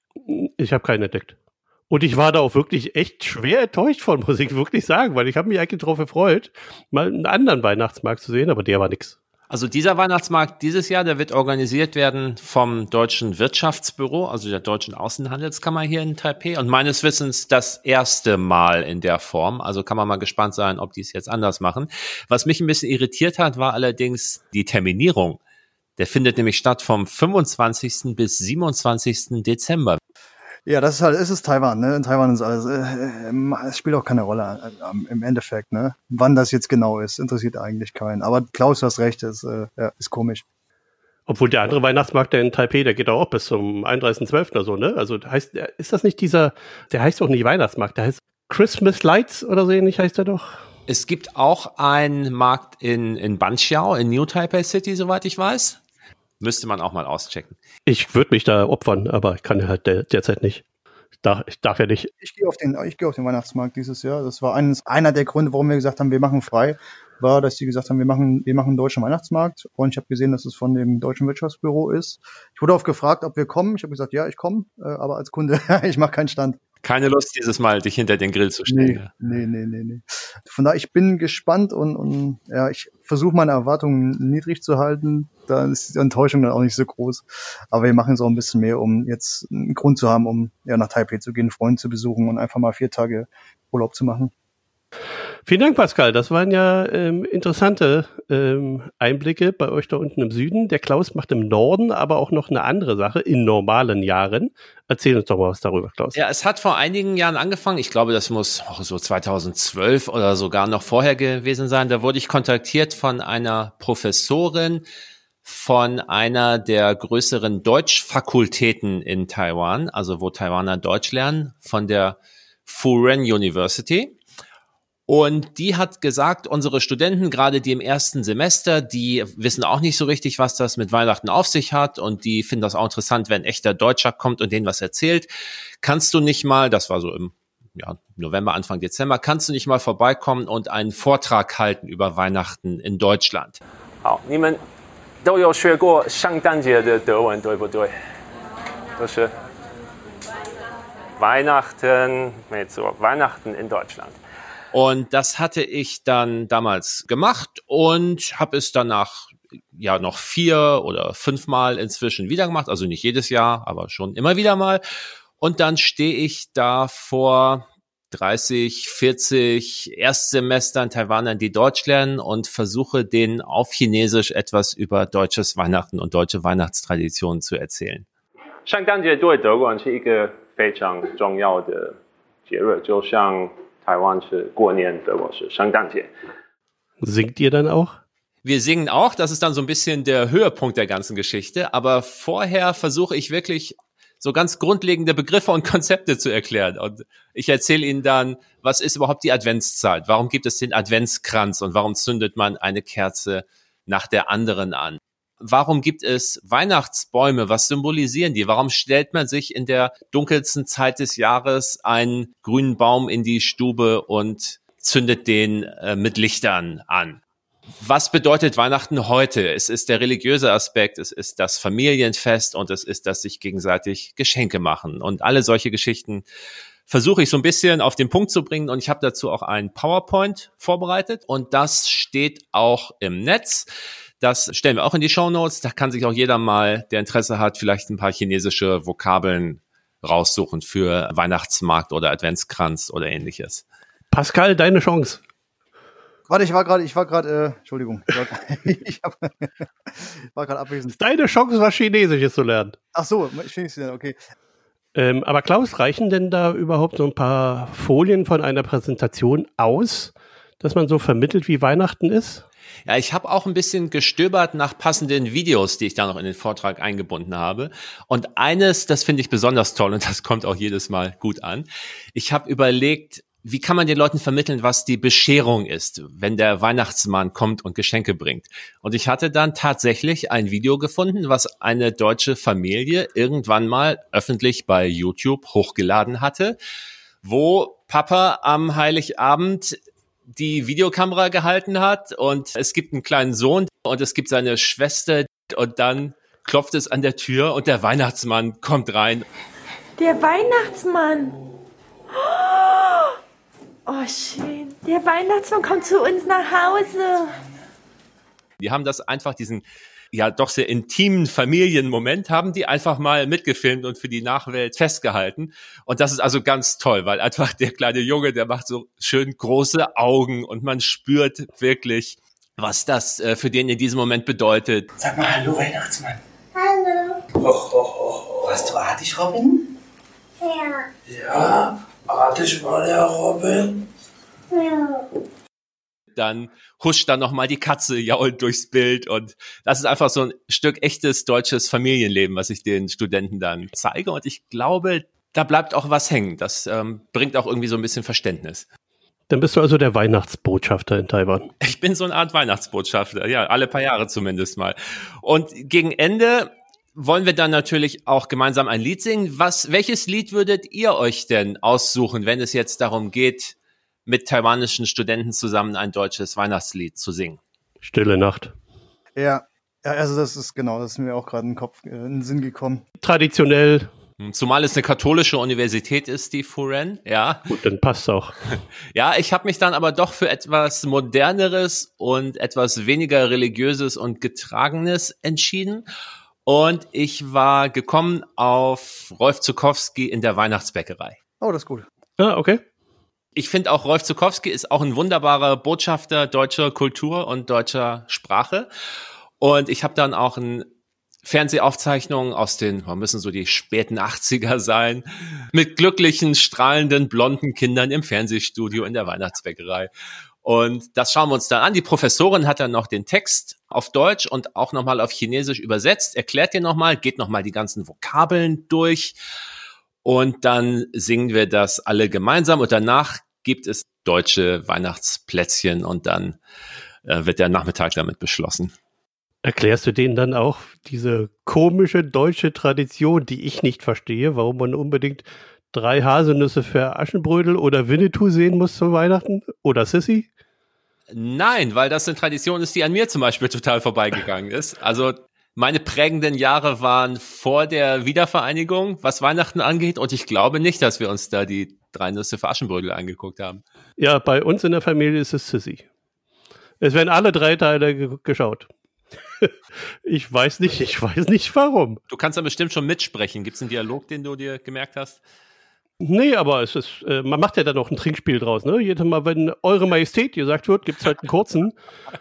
Ich habe keinen entdeckt. Und ich war da auch wirklich echt schwer enttäuscht von, muss ich wirklich sagen, weil ich habe mich eigentlich darauf gefreut, mal einen anderen Weihnachtsmarkt zu sehen, aber der war nix. Also dieser Weihnachtsmarkt dieses Jahr, der wird organisiert werden vom Deutschen Wirtschaftsbüro, also der Deutschen Außenhandelskammer hier in Taipei und meines Wissens das erste Mal in der Form. Also kann man mal gespannt sein, ob die es jetzt anders machen. Was mich ein bisschen irritiert hat, war allerdings die Terminierung. Der findet nämlich statt vom 25. bis 27. Dezember. Ja, das ist halt, es ist Taiwan, ne? In Taiwan ist alles, äh, äh, es spielt auch keine Rolle äh, im Endeffekt, ne? Wann das jetzt genau ist, interessiert eigentlich keinen. Aber Klaus, du hast recht, ist, äh, ja, ist komisch. Obwohl der andere Weihnachtsmarkt, der in Taipei, der geht auch bis zum 31.12. oder so, ne? Also heißt, ist das nicht dieser, der heißt doch nicht Weihnachtsmarkt, der heißt Christmas Lights oder so ähnlich heißt der doch? Es gibt auch einen Markt in, in Banqiao, in New Taipei City, soweit ich weiß. Müsste man auch mal auschecken. Ich würde mich da opfern, aber ich kann halt der, derzeit nicht. Ich darf, ich darf ja nicht. Ich gehe auf den, ich gehe auf den Weihnachtsmarkt dieses Jahr. Das war eines, einer der Gründe, warum wir gesagt haben, wir machen frei, war, dass sie gesagt haben, wir machen, wir machen einen deutschen Weihnachtsmarkt. Und ich habe gesehen, dass es von dem deutschen Wirtschaftsbüro ist. Ich wurde oft gefragt, ob wir kommen. Ich habe gesagt, ja, ich komme, äh, aber als Kunde, ich mache keinen Stand. Keine Lust, dieses Mal dich hinter den Grill zu stellen. Nee, nee, nee, nee, nee. Von daher, ich bin gespannt und, und ja, ich versuche meine Erwartungen niedrig zu halten. Da ist die Enttäuschung dann auch nicht so groß. Aber wir machen es auch ein bisschen mehr, um jetzt einen Grund zu haben, um ja nach Taipei zu gehen, Freunde zu besuchen und einfach mal vier Tage Urlaub zu machen. Vielen Dank, Pascal. Das waren ja ähm, interessante ähm, Einblicke bei euch da unten im Süden. Der Klaus macht im Norden aber auch noch eine andere Sache in normalen Jahren. Erzähl uns doch mal was darüber, Klaus. Ja, es hat vor einigen Jahren angefangen. Ich glaube, das muss auch so 2012 oder sogar noch vorher gewesen sein. Da wurde ich kontaktiert von einer Professorin von einer der größeren Deutschfakultäten in Taiwan, also wo Taiwaner Deutsch lernen, von der Furen University. Und die hat gesagt, unsere Studenten, gerade die im ersten Semester, die wissen auch nicht so richtig, was das mit Weihnachten auf sich hat. Und die finden das auch interessant, wenn echter Deutscher kommt und denen was erzählt. Kannst du nicht mal, das war so im ja, November, Anfang Dezember, kannst du nicht mal vorbeikommen und einen Vortrag halten über Weihnachten in Deutschland? 好，你们都有学过圣诞节的德文，对不对？都是 Weihnachten, Weihnachten in Deutschland. Und das hatte ich dann damals gemacht und habe es danach ja noch vier oder fünfmal inzwischen wieder gemacht. Also nicht jedes Jahr, aber schon immer wieder mal. Und dann stehe ich da vor 30, 40 Erstsemestern Taiwanern, die Deutsch lernen und versuche denen auf Chinesisch etwas über deutsches Weihnachten und deutsche Weihnachtstraditionen zu erzählen. 圣诞节对德国人是一个非常重要的节日，就像 台湾是过年，德国是圣诞节。 Singt ihr dann auch? Wir singen auch, das ist dann so ein bisschen der Höhepunkt der ganzen Geschichte, aber vorher versuche ich wirklich so ganz grundlegende Begriffe und Konzepte zu erklären. Und ich erzähle Ihnen dann, was ist überhaupt die Adventszeit? Warum gibt es den Adventskranz und warum zündet man eine Kerze nach der anderen an? Warum gibt es Weihnachtsbäume? Was symbolisieren die? Warum stellt man sich in der dunkelsten Zeit des Jahres einen grünen Baum in die Stube und zündet den äh, mit Lichtern an? Was bedeutet Weihnachten heute? Es ist der religiöse Aspekt, es ist das Familienfest und es ist das sich gegenseitig Geschenke machen. Und alle solche Geschichten versuche ich so ein bisschen auf den Punkt zu bringen und ich habe dazu auch ein PowerPoint vorbereitet und das steht auch im Netz. Das stellen wir auch in die Show Notes. Da kann sich auch jeder mal, der Interesse hat, vielleicht ein paar chinesische Vokabeln raussuchen für Weihnachtsmarkt oder Adventskranz oder ähnliches. Pascal, deine Chance. Warte, ich war gerade, ich war gerade, äh, Entschuldigung, ich war, hab, war gerade abwesend. Deine Chance, was Chinesisches zu lernen. Ach so, es okay. Ähm, aber Klaus, reichen denn da überhaupt so ein paar Folien von einer Präsentation aus, dass man so vermittelt, wie Weihnachten ist? Ja, ich habe auch ein bisschen gestöbert nach passenden Videos, die ich da noch in den Vortrag eingebunden habe. Und eines, das finde ich besonders toll und das kommt auch jedes Mal gut an. Ich habe überlegt, wie kann man den Leuten vermitteln, was die Bescherung ist, wenn der Weihnachtsmann kommt und Geschenke bringt? Und ich hatte dann tatsächlich ein Video gefunden, was eine deutsche Familie irgendwann mal öffentlich bei YouTube hochgeladen hatte, wo Papa am Heiligabend die Videokamera gehalten hat und es gibt einen kleinen Sohn und es gibt seine Schwester und dann klopft es an der Tür und der Weihnachtsmann kommt rein. Der Weihnachtsmann. Oh, schön. Der Weihnachtsmann kommt zu uns nach Hause. Die haben das einfach diesen ja doch sehr intimen Familienmoment haben die einfach mal mitgefilmt und für die Nachwelt festgehalten. Und das ist also ganz toll, weil einfach der kleine Junge, der macht so schön große Augen und man spürt wirklich, was das äh, für den in diesem Moment bedeutet. Sag mal Hallo Weihnachtsmann. Hallo. Och, och, och. Hast du artig, Robin? Ja. Ja, artig war der Robin. Ja. Dann huscht dann nochmal die Katze jault durchs Bild und das ist einfach so ein Stück echtes deutsches Familienleben, was ich den Studenten dann zeige und ich glaube, da bleibt auch was hängen. Das ähm, bringt auch irgendwie so ein bisschen Verständnis. Dann bist du also der Weihnachtsbotschafter in Taiwan. Ich bin so eine Art Weihnachtsbotschafter, ja, alle paar Jahre zumindest mal. Und gegen Ende wollen wir dann natürlich auch gemeinsam ein Lied singen. Was, welches Lied würdet ihr euch denn aussuchen, wenn es jetzt darum geht, mit taiwanischen Studenten zusammen ein deutsches Weihnachtslied zu singen? Stille Nacht. Ja, ja, also das ist genau, das ist mir auch gerade in den Kopf, äh, in den Sinn gekommen. Traditionell, Hm, Zumal es eine katholische Universität ist, die Furen, ja. gut, dann passt auch. Ja, ich habe mich dann aber doch für etwas moderneres und etwas weniger religiöses und getragenes entschieden. Und ich war gekommen auf Rolf Zukowski in der Weihnachtsbäckerei. Oh, das ist gut. Ah, okay. Ich finde auch Rolf Zukowski ist auch ein wunderbarer Botschafter deutscher Kultur und deutscher Sprache. Und ich habe dann auch ein Fernsehaufzeichnungen aus den, wir müssen so die späten 80er sein, mit glücklichen, strahlenden, blonden Kindern im Fernsehstudio in der Weihnachtsbäckerei. Und das schauen wir uns dann an. Die Professorin hat dann noch den Text auf Deutsch und auch nochmal auf Chinesisch übersetzt, erklärt dir nochmal, geht nochmal die ganzen Vokabeln durch. Und dann singen wir das alle gemeinsam und danach gibt es deutsche Weihnachtsplätzchen und dann äh, wird der Nachmittag damit beschlossen. Erklärst du denen dann auch diese komische deutsche Tradition, die ich nicht verstehe, warum man unbedingt drei Haselnüsse für Aschenbrödel oder Winnetou sehen muss zu Weihnachten? Oder Sissy? Nein, weil das eine Tradition ist, die an mir zum Beispiel total vorbeigegangen ist. Also meine prägenden Jahre waren vor der Wiedervereinigung, was Weihnachten angeht, und ich glaube nicht, dass wir uns da die drei Nüsse für Aschenbrödel angeguckt haben. Ja, bei uns in der Familie ist es Sissy. Es werden alle drei Teile ge geschaut. ich weiß nicht, ich weiß nicht warum. Du kannst da bestimmt schon mitsprechen. Gibt es einen Dialog, den du dir gemerkt hast? Nee, aber es ist, äh, man macht ja dann noch ein Trinkspiel draus, ne? Jedes Mal, wenn Eure Majestät gesagt wird, gibt es halt einen kurzen.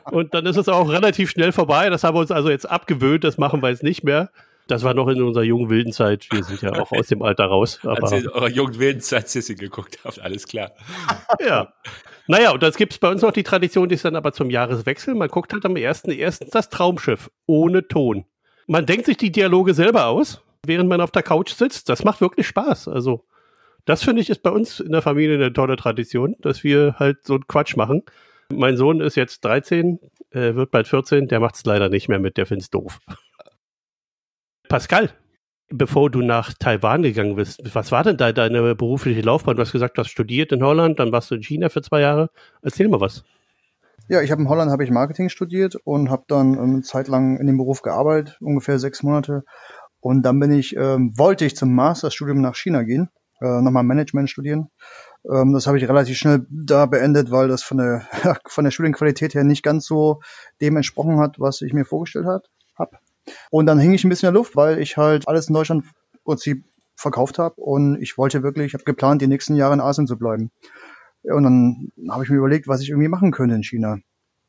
und dann ist es auch relativ schnell vorbei. Das haben wir uns also jetzt abgewöhnt, das machen wir jetzt nicht mehr. Das war noch in unserer jungen wilden Zeit. Wir sind ja auch aus dem Alter raus. Aber Als ihr in eurer jungen wilden Zeit Sissy geguckt habt, alles klar. ja. Naja, und das gibt es bei uns noch die Tradition, die ist dann aber zum Jahreswechsel. Man guckt halt am 1.1. das Traumschiff ohne Ton. Man denkt sich die Dialoge selber aus, während man auf der Couch sitzt. Das macht wirklich Spaß. Also, das finde ich ist bei uns in der Familie eine tolle Tradition, dass wir halt so einen Quatsch machen. Mein Sohn ist jetzt 13, äh, wird bald 14, der macht es leider nicht mehr mit, der findet es doof. Pascal, bevor du nach Taiwan gegangen bist, was war denn da deine berufliche Laufbahn? Du hast gesagt, du hast studiert in Holland, dann warst du in China für zwei Jahre. Erzähl mal was. Ja, ich habe in Holland habe ich Marketing studiert und habe dann eine Zeit lang in dem Beruf gearbeitet, ungefähr sechs Monate. Und dann bin ich, ähm, wollte ich zum Masterstudium nach China gehen, äh, nochmal Management studieren. Ähm, das habe ich relativ schnell da beendet, weil das von der von der Studienqualität her nicht ganz so dem entsprochen hat, was ich mir vorgestellt habe. Und dann hing ich ein bisschen in der Luft, weil ich halt alles in Deutschland im Prinzip verkauft habe und ich wollte wirklich, ich habe geplant, die nächsten Jahre in Asien zu bleiben. Und dann habe ich mir überlegt, was ich irgendwie machen könnte in China.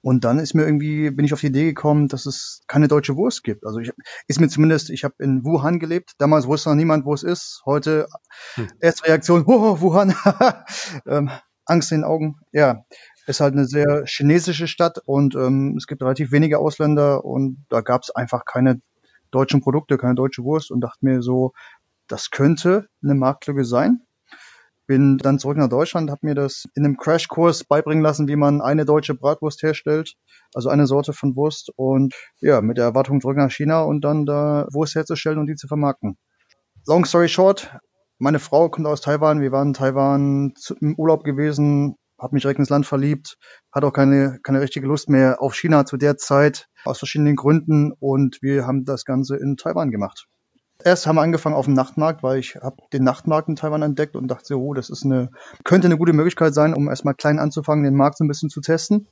Und dann ist mir irgendwie, bin ich auf die Idee gekommen, dass es keine deutsche Wurst gibt. Also ich ist mir zumindest, ich habe in Wuhan gelebt. Damals wusste noch niemand, wo es ist. Heute hm. erste Reaktion, oh, Wuhan, ähm, Angst in den Augen. Ja, ist halt eine sehr chinesische Stadt und ähm, es gibt relativ wenige Ausländer und da gab es einfach keine deutschen Produkte, keine deutsche Wurst und dachte mir so, das könnte eine Marktlücke sein. Bin dann zurück nach Deutschland, habe mir das in einem Crashkurs beibringen lassen, wie man eine deutsche Bratwurst herstellt, also eine Sorte von Wurst und ja, mit der Erwartung zurück nach China und dann da Wurst herzustellen und die zu vermarkten. Long story short, meine Frau kommt aus Taiwan, wir waren in Taiwan im Urlaub gewesen, habe mich direkt ins Land verliebt, hatte auch keine, keine richtige Lust mehr auf China zu der Zeit, aus verschiedenen Gründen und wir haben das Ganze in Taiwan gemacht. Erst haben wir angefangen auf dem Nachtmarkt, weil ich habe den Nachtmarkt in Taiwan entdeckt und dachte, oh, das ist eine, könnte eine gute Möglichkeit sein, um erstmal klein anzufangen, den Markt so ein bisschen zu testen.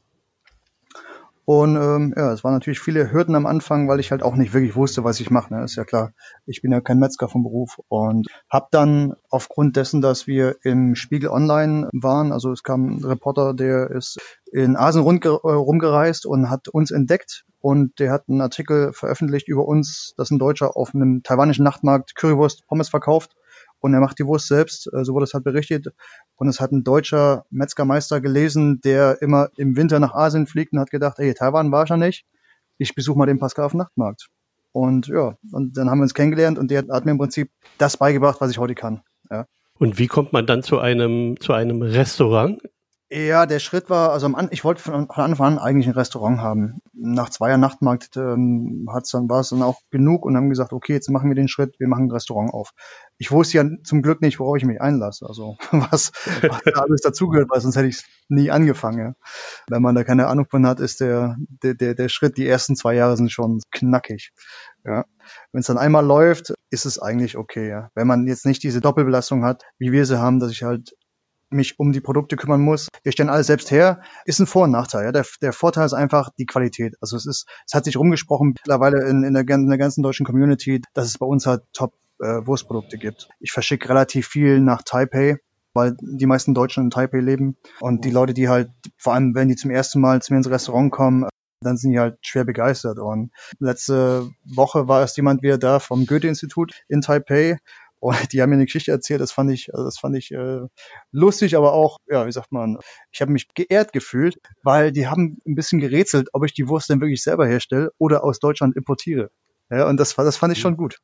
Und ähm, ja, es waren natürlich viele Hürden am Anfang, weil ich halt auch nicht wirklich wusste, was ich mache. Ne? Ist ja klar, ich bin ja kein Metzger vom Beruf und habe dann aufgrund dessen, dass wir im Spiegel Online waren, also es kam ein Reporter, der ist in Asien rumgereist und hat uns entdeckt und der hat einen Artikel veröffentlicht über uns, dass ein Deutscher auf einem taiwanischen Nachtmarkt Currywurst Pommes verkauft und er macht die Wurst selbst, äh, so wurde es halt berichtet. Und es hat ein deutscher Metzgermeister gelesen, der immer im Winter nach Asien fliegt und hat gedacht, ey, Taiwan war schon nicht, ich besuche mal den Pascal auf dem Nachtmarkt. Und ja, und dann haben wir uns kennengelernt und der hat mir im Prinzip das beigebracht, was ich heute kann. Ja. Und wie kommt man dann zu einem, zu einem Restaurant ja, der Schritt war, also ich wollte von, von Anfang an eigentlich ein Restaurant haben. Nach zwei Jahren Nachtmarkt ähm, dann, war es dann auch genug und haben gesagt, okay, jetzt machen wir den Schritt, wir machen ein Restaurant auf. Ich wusste ja zum Glück nicht, worauf ich mich einlasse, also was, was da alles dazugehört, weil sonst hätte ich nie angefangen. Ja. Wenn man da keine Ahnung von hat, ist der, der, der, der Schritt, die ersten zwei Jahre sind schon knackig. Ja. Wenn es dann einmal läuft, ist es eigentlich okay. Ja. Wenn man jetzt nicht diese Doppelbelastung hat, wie wir sie haben, dass ich halt mich um die Produkte kümmern muss. Wir stellen alles selbst her. Ist ein Vor- und Nachteil. Ja. Der, der Vorteil ist einfach die Qualität. Also es ist, es hat sich rumgesprochen mittlerweile in, in, der, in der ganzen deutschen Community, dass es bei uns halt Top äh, Wurstprodukte gibt. Ich verschicke relativ viel nach Taipei, weil die meisten Deutschen in Taipei leben. Und die Leute, die halt, vor allem wenn die zum ersten Mal zu mir ins Restaurant kommen, dann sind die halt schwer begeistert. Und letzte Woche war erst jemand wieder da vom Goethe-Institut in Taipei und die haben mir eine Geschichte erzählt, das fand ich, also das fand ich äh, lustig, aber auch, ja, wie sagt man, ich habe mich geehrt gefühlt, weil die haben ein bisschen gerätselt, ob ich die Wurst denn wirklich selber herstelle oder aus Deutschland importiere. Ja, und das, das fand ich schon gut.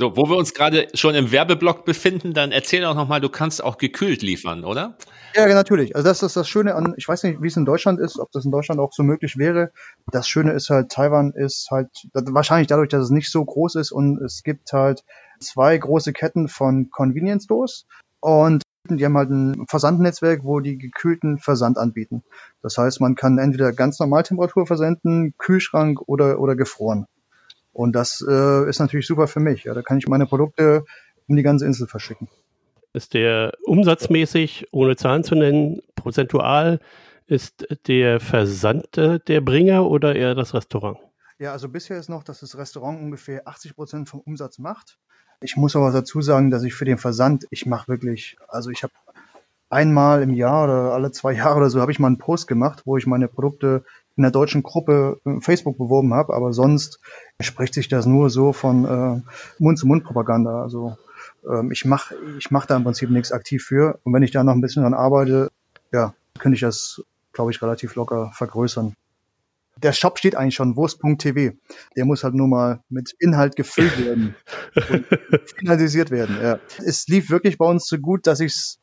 So, wo wir uns gerade schon im Werbeblock befinden, dann erzähl doch nochmal, du kannst auch gekühlt liefern, oder? Ja, natürlich. Also das ist das Schöne an, ich weiß nicht, wie es in Deutschland ist, ob das in Deutschland auch so möglich wäre. Das Schöne ist halt, Taiwan ist halt, wahrscheinlich dadurch, dass es nicht so groß ist und es gibt halt zwei große Ketten von Convenience Stores und die haben halt ein Versandnetzwerk, wo die gekühlten Versand anbieten. Das heißt, man kann entweder ganz normal Temperatur versenden, Kühlschrank oder, oder gefroren. Und das äh, ist natürlich super für mich. Ja, da kann ich meine Produkte um die ganze Insel verschicken. Ist der umsatzmäßig, ohne Zahlen zu nennen, prozentual, ist der Versand der Bringer oder eher das Restaurant? Ja, also bisher ist noch, dass das Restaurant ungefähr 80 Prozent vom Umsatz macht. Ich muss aber dazu sagen, dass ich für den Versand, ich mache wirklich, also ich habe einmal im Jahr oder alle zwei Jahre oder so habe ich mal einen Post gemacht, wo ich meine Produkte in der deutschen Gruppe äh, Facebook beworben habe, aber sonst spricht sich das nur so von äh, Mund-zu-Mund-Propaganda. Also ähm, ich mache ich mach da im Prinzip nichts aktiv für. Und wenn ich da noch ein bisschen dran arbeite, ja, könnte ich das, glaube ich, relativ locker vergrößern. Der Shop steht eigentlich schon, Wurst.tv. Der muss halt nur mal mit Inhalt gefüllt werden und finalisiert werden. Ja. Es lief wirklich bei uns so gut, dass ich es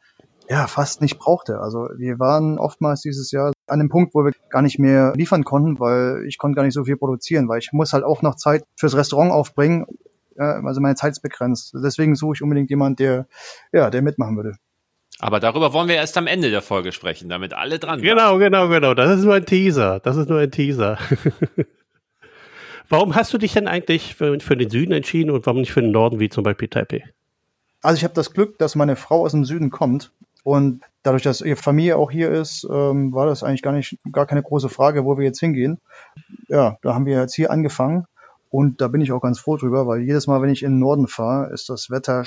ja fast nicht brauchte. Also wir waren oftmals dieses Jahr an dem Punkt, wo wir gar nicht mehr liefern konnten, weil ich konnte gar nicht so viel produzieren, weil ich muss halt auch noch Zeit fürs Restaurant aufbringen. Ja, also meine Zeit ist begrenzt. Deswegen suche ich unbedingt jemand, der ja, der mitmachen würde. Aber darüber wollen wir erst am Ende der Folge sprechen, damit alle dran sind. Genau, genau, genau. Das ist nur ein Teaser. Das ist nur ein Teaser. warum hast du dich denn eigentlich für, für, den Süden entschieden und warum nicht für den Norden, wie zum Beispiel Taipei? Also ich habe das Glück, dass meine Frau aus dem Süden kommt und dadurch, dass ihre Familie auch hier ist, ähm, war das eigentlich gar nicht, gar keine große Frage, wo wir jetzt hingehen. Ja, da haben wir jetzt hier angefangen und da bin ich auch ganz froh drüber, weil jedes Mal, wenn ich in den Norden fahre, ist das Wetter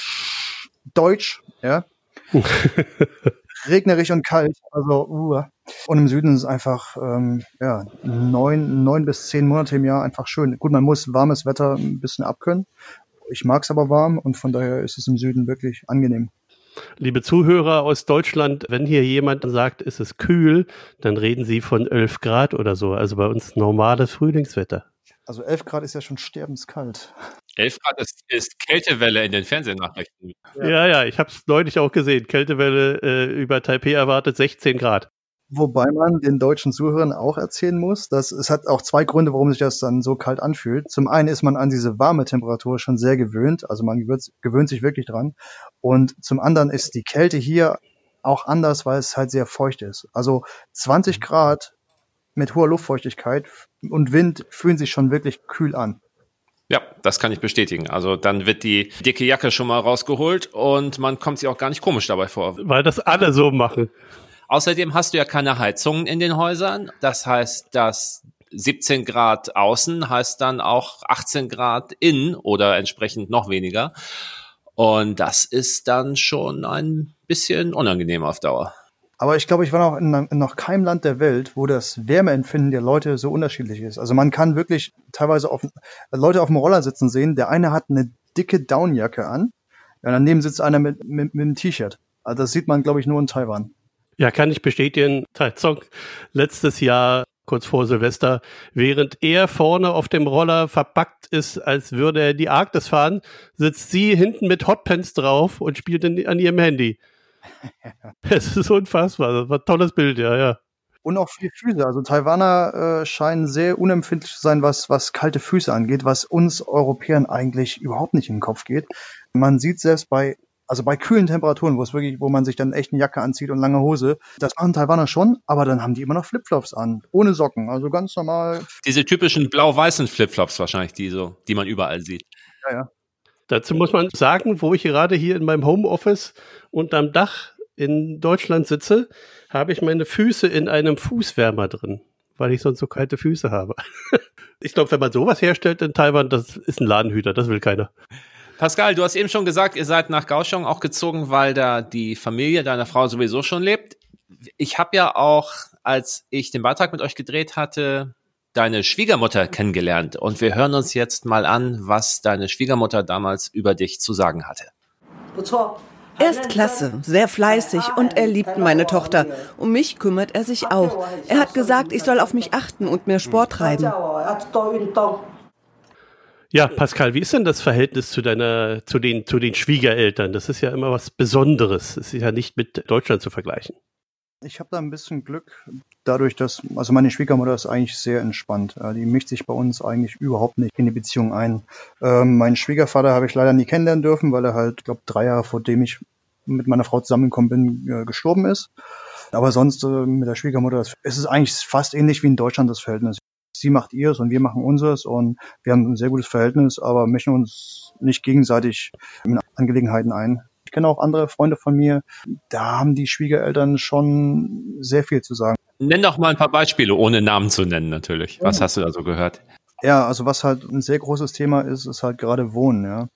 deutsch, ja. Regnerisch und kalt, also uh. Und im Süden ist es einfach ähm, ja, neun, neun bis zehn Monate im Jahr einfach schön. Gut, man muss warmes Wetter ein bisschen abkönnen. Ich mag es aber warm und von daher ist es im Süden wirklich angenehm. Liebe Zuhörer aus Deutschland, wenn hier jemand sagt, es ist kühl, dann reden Sie von 11 Grad oder so. Also bei uns normales Frühlingswetter. Also 11 Grad ist ja schon sterbenskalt. 11 Grad ist, ist Kältewelle in den Fernsehnachrichten. Ja, ja, ja ich habe es neulich auch gesehen. Kältewelle äh, über Taipei erwartet 16 Grad. Wobei man den deutschen Zuhörern auch erzählen muss, dass es hat auch zwei Gründe, warum sich das dann so kalt anfühlt. Zum einen ist man an diese warme Temperatur schon sehr gewöhnt, also man gewöhnt sich wirklich dran. Und zum anderen ist die Kälte hier auch anders, weil es halt sehr feucht ist. Also 20 Grad mit hoher Luftfeuchtigkeit und Wind fühlen sich schon wirklich kühl an. Ja, das kann ich bestätigen. Also dann wird die dicke Jacke schon mal rausgeholt und man kommt sich auch gar nicht komisch dabei vor. Weil das alle so machen. Außerdem hast du ja keine Heizungen in den Häusern. Das heißt, dass 17 Grad außen heißt dann auch 18 Grad innen oder entsprechend noch weniger. Und das ist dann schon ein bisschen unangenehm auf Dauer. Aber ich glaube, ich war noch in, in, noch keinem Land der Welt, wo das Wärmeempfinden der Leute so unterschiedlich ist. Also man kann wirklich teilweise auf, Leute auf dem Roller sitzen sehen. Der eine hat eine dicke Downjacke an, ja, daneben sitzt einer mit, mit, mit einem T-Shirt. Also das sieht man, glaube ich, nur in Taiwan. Ja, kann ich bestätigen. Taizong letztes Jahr kurz vor Silvester, während er vorne auf dem Roller verpackt ist, als würde er die Arktis fahren, sitzt sie hinten mit Hotpants drauf und spielt in, an ihrem Handy. Es ist unfassbar. Das war ein tolles Bild, ja, ja. Und auch für die Füße. Also Taiwaner äh, scheinen sehr unempfindlich zu sein, was, was kalte Füße angeht, was uns Europäern eigentlich überhaupt nicht in den Kopf geht. Man sieht selbst bei also bei kühlen Temperaturen, wo es wirklich, wo man sich dann echt eine Jacke anzieht und lange Hose, das machen Taiwaner schon, aber dann haben die immer noch Flipflops an, ohne Socken, also ganz normal. Diese typischen blau-weißen Flipflops wahrscheinlich, die so, die man überall sieht. Ja, ja. Dazu muss man sagen, wo ich gerade hier in meinem Homeoffice unterm Dach in Deutschland sitze, habe ich meine Füße in einem Fußwärmer drin, weil ich sonst so kalte Füße habe. ich glaube, wenn man sowas herstellt in Taiwan, das ist ein Ladenhüter, das will keiner. Pascal, du hast eben schon gesagt, ihr seid nach Kaohsiung auch gezogen, weil da die Familie deiner Frau sowieso schon lebt. Ich habe ja auch, als ich den Beitrag mit euch gedreht hatte, deine Schwiegermutter kennengelernt. Und wir hören uns jetzt mal an, was deine Schwiegermutter damals über dich zu sagen hatte. Er ist klasse, sehr fleißig und er liebt meine Tochter. Um mich kümmert er sich auch. Er hat gesagt, ich soll auf mich achten und mehr Sport treiben. Ja, Pascal, wie ist denn das Verhältnis zu deiner, zu den, zu den Schwiegereltern? Das ist ja immer was Besonderes. Es ist ja nicht mit Deutschland zu vergleichen. Ich habe da ein bisschen Glück, dadurch, dass, also meine Schwiegermutter ist eigentlich sehr entspannt. Die mischt sich bei uns eigentlich überhaupt nicht in die Beziehung ein. Ähm, meinen Schwiegervater habe ich leider nie kennenlernen dürfen, weil er halt, glaube, drei Jahre vor dem ich mit meiner Frau zusammengekommen bin, äh, gestorben ist. Aber sonst äh, mit der Schwiegermutter ist es eigentlich fast ähnlich wie in Deutschland das Verhältnis sie macht ihrs und wir machen unseres und wir haben ein sehr gutes Verhältnis, aber mischen uns nicht gegenseitig in Angelegenheiten ein. Ich kenne auch andere Freunde von mir, da haben die Schwiegereltern schon sehr viel zu sagen. Nenn doch mal ein paar Beispiele, ohne Namen zu nennen natürlich. Was hast du da so gehört? Ja, also was halt ein sehr großes Thema ist, ist halt gerade Wohnen, ja.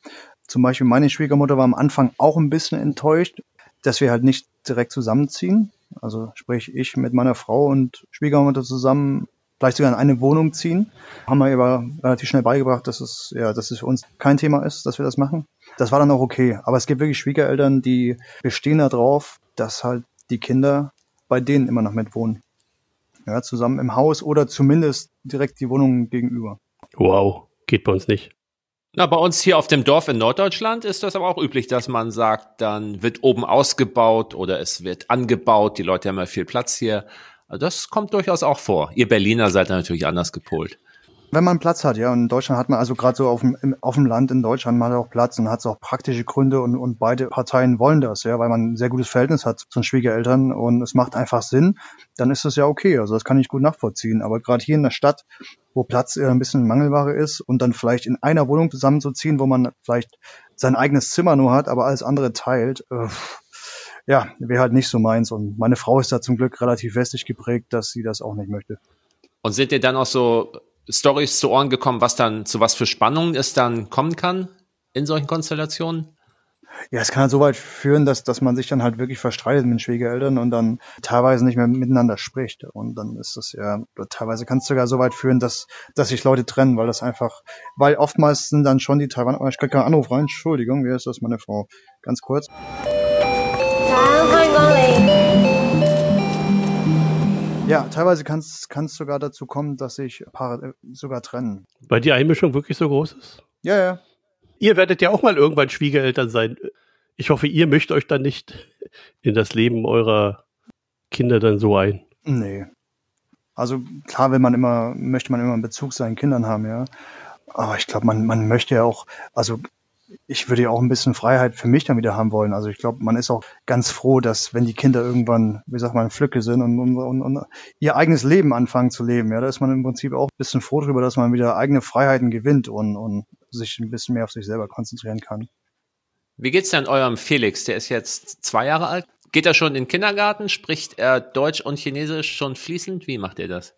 Zum Beispiel meine Schwiegermutter war am Anfang auch ein bisschen enttäuscht, dass wir halt nicht direkt zusammenziehen. Also sprich ich mit meiner Frau und Schwiegermutter zusammen vielleicht sogar in eine Wohnung ziehen. Haben wir aber relativ schnell beigebracht, dass es, ja, dass es für uns kein Thema ist, dass wir das machen. Das war dann auch okay. Aber es gibt wirklich Schwiegereltern, die bestehen darauf, dass halt die Kinder bei denen immer noch mitwohnen. Ja, zusammen im Haus oder zumindest direkt die Wohnung gegenüber. Wow, geht bei uns nicht. Na, bei uns hier auf dem Dorf in Norddeutschland ist das aber auch üblich, dass man sagt, dann wird oben ausgebaut oder es wird angebaut. Die Leute haben ja viel Platz hier. Also das kommt durchaus auch vor. Ihr Berliner seid natürlich anders gepolt. Wenn man Platz hat, ja, und in Deutschland hat man also gerade so auf dem, auf dem Land in Deutschland hat auch Platz und hat es auch praktische Gründe und, und beide Parteien wollen das, ja, weil man ein sehr gutes Verhältnis hat zu den Schwiegereltern und es macht einfach Sinn, dann ist das ja okay. Also das kann ich gut nachvollziehen. Aber gerade hier in der Stadt, wo Platz eher ein bisschen Mangelware ist und dann vielleicht in einer Wohnung zusammenzuziehen, wo man vielleicht sein eigenes Zimmer nur hat, aber alles andere teilt, äh, ja, wäre halt nicht so meins. Und meine Frau ist da zum Glück relativ westlich geprägt, dass sie das auch nicht möchte. Und sind dir dann auch so Stories zu Ohren gekommen, was dann zu was für Spannungen es dann kommen kann in solchen Konstellationen? Ja, es kann halt so weit führen, dass, dass man sich dann halt wirklich verstreitet mit den Schwiegereltern und dann teilweise nicht mehr miteinander spricht. Und dann ist das ja, teilweise kann es sogar so weit führen, dass, dass sich Leute trennen, weil das einfach, weil oftmals sind dann schon die Taiwan, oh, ich krieg keinen Anruf rein, Entschuldigung, wie ist das, meine Frau? Ganz kurz. Ja, teilweise kann es sogar dazu kommen, dass sich Paare äh, sogar trennen. Weil die Einmischung wirklich so groß ist? Ja, ja. Ihr werdet ja auch mal irgendwann Schwiegereltern sein. Ich hoffe, ihr mischt euch dann nicht in das Leben eurer Kinder dann so ein. Nee. Also klar, wenn man immer, möchte man immer einen Bezug zu seinen Kindern haben, ja. Aber ich glaube, man, man möchte ja auch, also ich würde ja auch ein bisschen Freiheit für mich dann wieder haben wollen. Also ich glaube, man ist auch ganz froh, dass wenn die Kinder irgendwann, wie sagt man, Flücke sind und, und, und, ihr eigenes Leben anfangen zu leben, ja, da ist man im Prinzip auch ein bisschen froh darüber, dass man wieder eigene Freiheiten gewinnt und, und sich ein bisschen mehr auf sich selber konzentrieren kann. Wie geht's denn eurem Felix? Der ist jetzt zwei Jahre alt. Geht er schon in den Kindergarten? Spricht er Deutsch und Chinesisch schon fließend? Wie macht er das?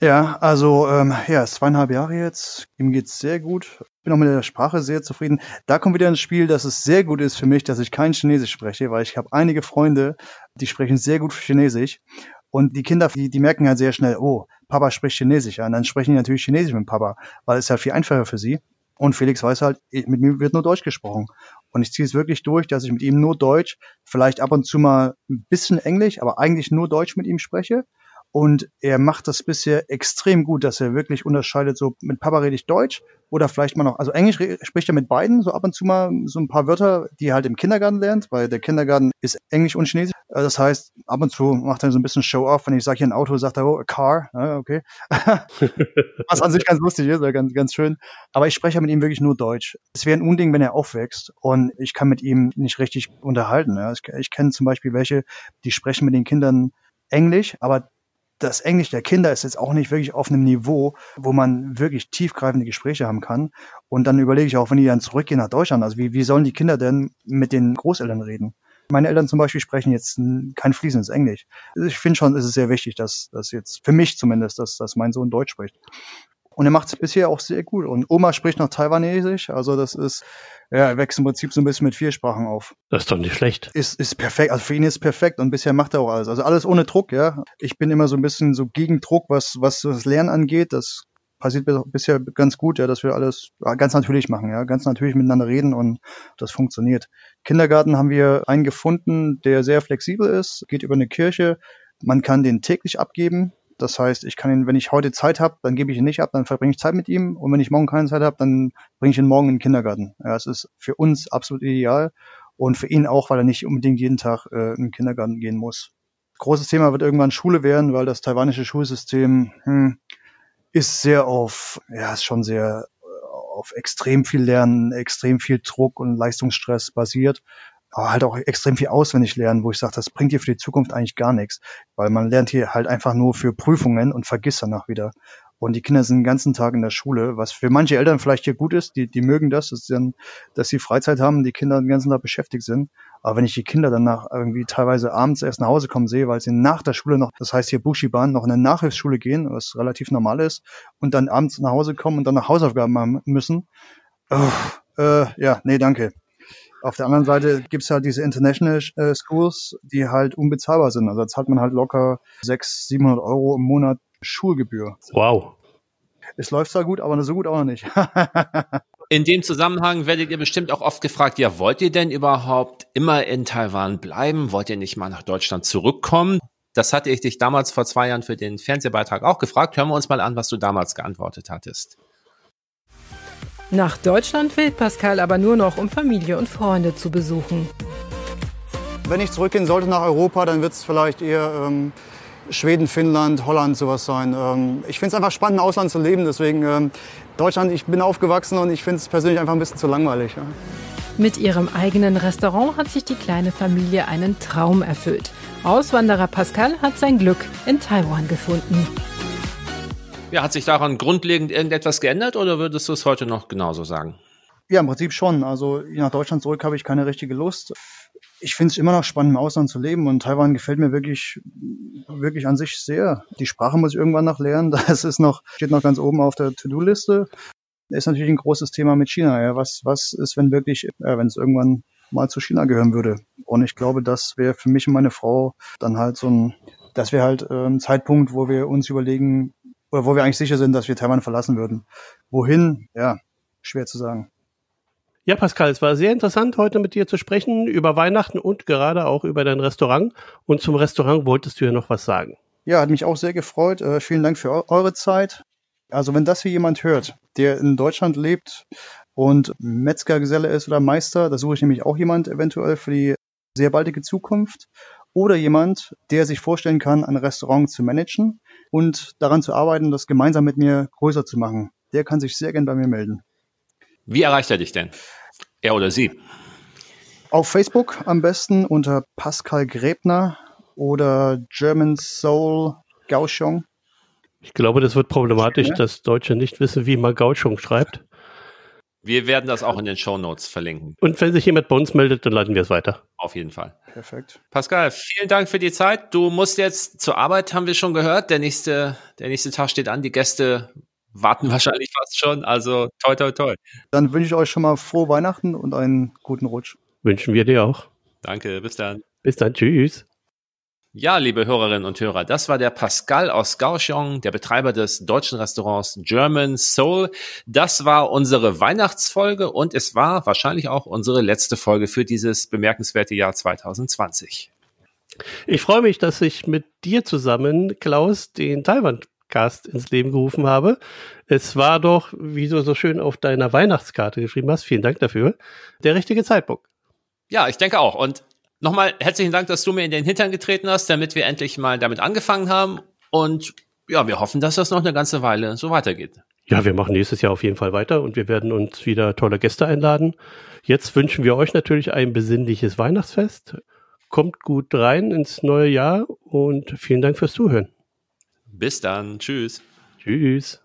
Ja, also ähm, ja, ist zweieinhalb Jahre jetzt. Ihm geht's sehr gut. Bin auch mit der Sprache sehr zufrieden. Da kommt wieder ins Spiel, dass es sehr gut ist für mich, dass ich kein Chinesisch spreche, weil ich habe einige Freunde, die sprechen sehr gut Chinesisch. Und die Kinder, die, die merken halt sehr schnell, oh, Papa spricht Chinesisch. Ja, und dann sprechen die natürlich Chinesisch mit Papa, weil es halt viel einfacher für sie. Und Felix weiß halt, mit mir wird nur Deutsch gesprochen. Und ich ziehe es wirklich durch, dass ich mit ihm nur Deutsch, vielleicht ab und zu mal ein bisschen Englisch, aber eigentlich nur Deutsch mit ihm spreche. Und er macht das bisher extrem gut, dass er wirklich unterscheidet, so mit Papa rede ich Deutsch oder vielleicht mal noch, also Englisch spricht er mit beiden, so ab und zu mal so ein paar Wörter, die er halt im Kindergarten lernt, weil der Kindergarten ist Englisch und Chinesisch. Äh, das heißt, ab und zu macht er so ein bisschen Show-off, wenn ich sage hier ein Auto, sagt er, oh, a car, ja, okay. Was an sich ganz lustig ist, ganz, ganz schön. Aber ich spreche mit ihm wirklich nur Deutsch. Es wäre ein Unding, wenn er aufwächst und ich kann mit ihm nicht richtig unterhalten. Ja. Ich, ich kenne zum Beispiel welche, die sprechen mit den Kindern Englisch, aber das Englisch der Kinder ist jetzt auch nicht wirklich auf einem Niveau, wo man wirklich tiefgreifende Gespräche haben kann. Und dann überlege ich auch, wenn die dann zurückgehen nach Deutschland, also wie, wie sollen die Kinder denn mit den Großeltern reden? Meine Eltern zum Beispiel sprechen jetzt kein fließendes Englisch. Ich finde schon, ist es sehr wichtig, dass das jetzt, für mich zumindest, dass, dass mein Sohn Deutsch spricht. Und er macht es bisher auch sehr gut. Und Oma spricht noch Taiwanesisch. Also das ist, ja, er wächst im Prinzip so ein bisschen mit vier Sprachen auf. Das ist doch nicht schlecht. Ist, ist perfekt. Also für ihn ist perfekt. Und bisher macht er auch alles. Also alles ohne Druck, ja. Ich bin immer so ein bisschen so gegen Druck, was, was das Lernen angeht. Das passiert bisher ganz gut, ja, dass wir alles ganz natürlich machen, ja, ganz natürlich miteinander reden und das funktioniert. Kindergarten haben wir einen gefunden, der sehr flexibel ist, geht über eine Kirche. Man kann den täglich abgeben. Das heißt, ich kann ihn, wenn ich heute Zeit habe, dann gebe ich ihn nicht ab, dann verbringe ich Zeit mit ihm. Und wenn ich morgen keine Zeit habe, dann bringe ich ihn morgen in den Kindergarten. Ja, es ist für uns absolut ideal und für ihn auch, weil er nicht unbedingt jeden Tag äh, in den Kindergarten gehen muss. Großes Thema wird irgendwann Schule werden, weil das taiwanische Schulsystem hm, ist sehr auf, ja, ist schon sehr äh, auf extrem viel Lernen, extrem viel Druck und Leistungsstress basiert aber halt auch extrem viel auswendig lernen, wo ich sage, das bringt dir für die Zukunft eigentlich gar nichts, weil man lernt hier halt einfach nur für Prüfungen und vergisst danach wieder. Und die Kinder sind den ganzen Tag in der Schule, was für manche Eltern vielleicht hier gut ist. Die, die mögen das, dass, dann, dass sie Freizeit haben, die Kinder den ganzen Tag beschäftigt sind. Aber wenn ich die Kinder dann nach irgendwie teilweise abends erst nach Hause kommen sehe, weil sie nach der Schule noch, das heißt hier Bushiban, noch in eine Nachhilfsschule gehen, was relativ normal ist, und dann abends nach Hause kommen und dann nach Hausaufgaben machen müssen. Oh, äh, ja, nee, danke. Auf der anderen Seite gibt's halt diese International äh, Schools, die halt unbezahlbar sind. Also da zahlt man halt locker 600, 700 Euro im Monat Schulgebühr. Wow. Es läuft zwar gut, aber so gut auch noch nicht. In dem Zusammenhang werdet ihr bestimmt auch oft gefragt, ja, wollt ihr denn überhaupt immer in Taiwan bleiben? Wollt ihr nicht mal nach Deutschland zurückkommen? Das hatte ich dich damals vor zwei Jahren für den Fernsehbeitrag auch gefragt. Hören wir uns mal an, was du damals geantwortet hattest. Nach Deutschland will Pascal aber nur noch, um Familie und Freunde zu besuchen. Wenn ich zurückgehen sollte nach Europa, dann wird es vielleicht eher ähm, Schweden, Finnland, Holland sowas sein. Ähm, ich finde es einfach spannend, im Ausland zu leben. Deswegen ähm, Deutschland, ich bin aufgewachsen und ich finde es persönlich einfach ein bisschen zu langweilig. Ja. Mit ihrem eigenen Restaurant hat sich die kleine Familie einen Traum erfüllt. Auswanderer Pascal hat sein Glück in Taiwan gefunden. Ja, hat sich daran grundlegend irgendetwas geändert oder würdest du es heute noch genauso sagen? Ja, im Prinzip schon. Also nach Deutschland zurück habe ich keine richtige Lust. Ich finde es immer noch spannend, im Ausland zu leben und Taiwan gefällt mir wirklich, wirklich an sich sehr. Die Sprache muss ich irgendwann noch lernen. Das ist noch, steht noch ganz oben auf der To-Do-Liste. Ist natürlich ein großes Thema mit China. Ja. Was, was ist, wenn wirklich, äh, wenn es irgendwann mal zu China gehören würde? Und ich glaube, das wäre für mich und meine Frau dann halt so ein, das wäre halt äh, ein Zeitpunkt, wo wir uns überlegen, oder wo wir eigentlich sicher sind, dass wir Taiwan verlassen würden. Wohin? Ja, schwer zu sagen. Ja, Pascal, es war sehr interessant, heute mit dir zu sprechen über Weihnachten und gerade auch über dein Restaurant. Und zum Restaurant wolltest du ja noch was sagen. Ja, hat mich auch sehr gefreut. Äh, vielen Dank für eure Zeit. Also wenn das hier jemand hört, der in Deutschland lebt und Metzgergeselle ist oder Meister, da suche ich nämlich auch jemand eventuell für die sehr baldige Zukunft. Oder jemand, der sich vorstellen kann, ein Restaurant zu managen und daran zu arbeiten, das gemeinsam mit mir größer zu machen. Der kann sich sehr gern bei mir melden. Wie erreicht er dich denn? Er oder sie? Auf Facebook am besten unter Pascal Gräbner oder German Soul Gauchong. Ich glaube, das wird problematisch, ja. dass Deutsche nicht wissen, wie man Gauchong schreibt. Wir werden das auch in den Show Notes verlinken. Und wenn sich jemand bei uns meldet, dann leiten wir es weiter. Auf jeden Fall. Perfekt. Pascal, vielen Dank für die Zeit. Du musst jetzt zur Arbeit, haben wir schon gehört. Der nächste, der nächste Tag steht an. Die Gäste warten wahrscheinlich fast schon. Also toi, toi, toi. Dann wünsche ich euch schon mal frohe Weihnachten und einen guten Rutsch. Wünschen wir dir auch. Danke, bis dann. Bis dann, tschüss. Ja, liebe Hörerinnen und Hörer, das war der Pascal aus Kaohsiung, der Betreiber des deutschen Restaurants German Soul. Das war unsere Weihnachtsfolge und es war wahrscheinlich auch unsere letzte Folge für dieses bemerkenswerte Jahr 2020. Ich freue mich, dass ich mit dir zusammen, Klaus, den Taiwan-Cast ins Leben gerufen habe. Es war doch, wie du so schön auf deiner Weihnachtskarte geschrieben hast, vielen Dank dafür, der richtige Zeitpunkt. Ja, ich denke auch. Und Nochmal herzlichen Dank, dass du mir in den Hintern getreten hast, damit wir endlich mal damit angefangen haben. Und ja, wir hoffen, dass das noch eine ganze Weile so weitergeht. Ja, wir machen nächstes Jahr auf jeden Fall weiter und wir werden uns wieder tolle Gäste einladen. Jetzt wünschen wir euch natürlich ein besinnliches Weihnachtsfest. Kommt gut rein ins neue Jahr und vielen Dank fürs Zuhören. Bis dann. Tschüss. Tschüss.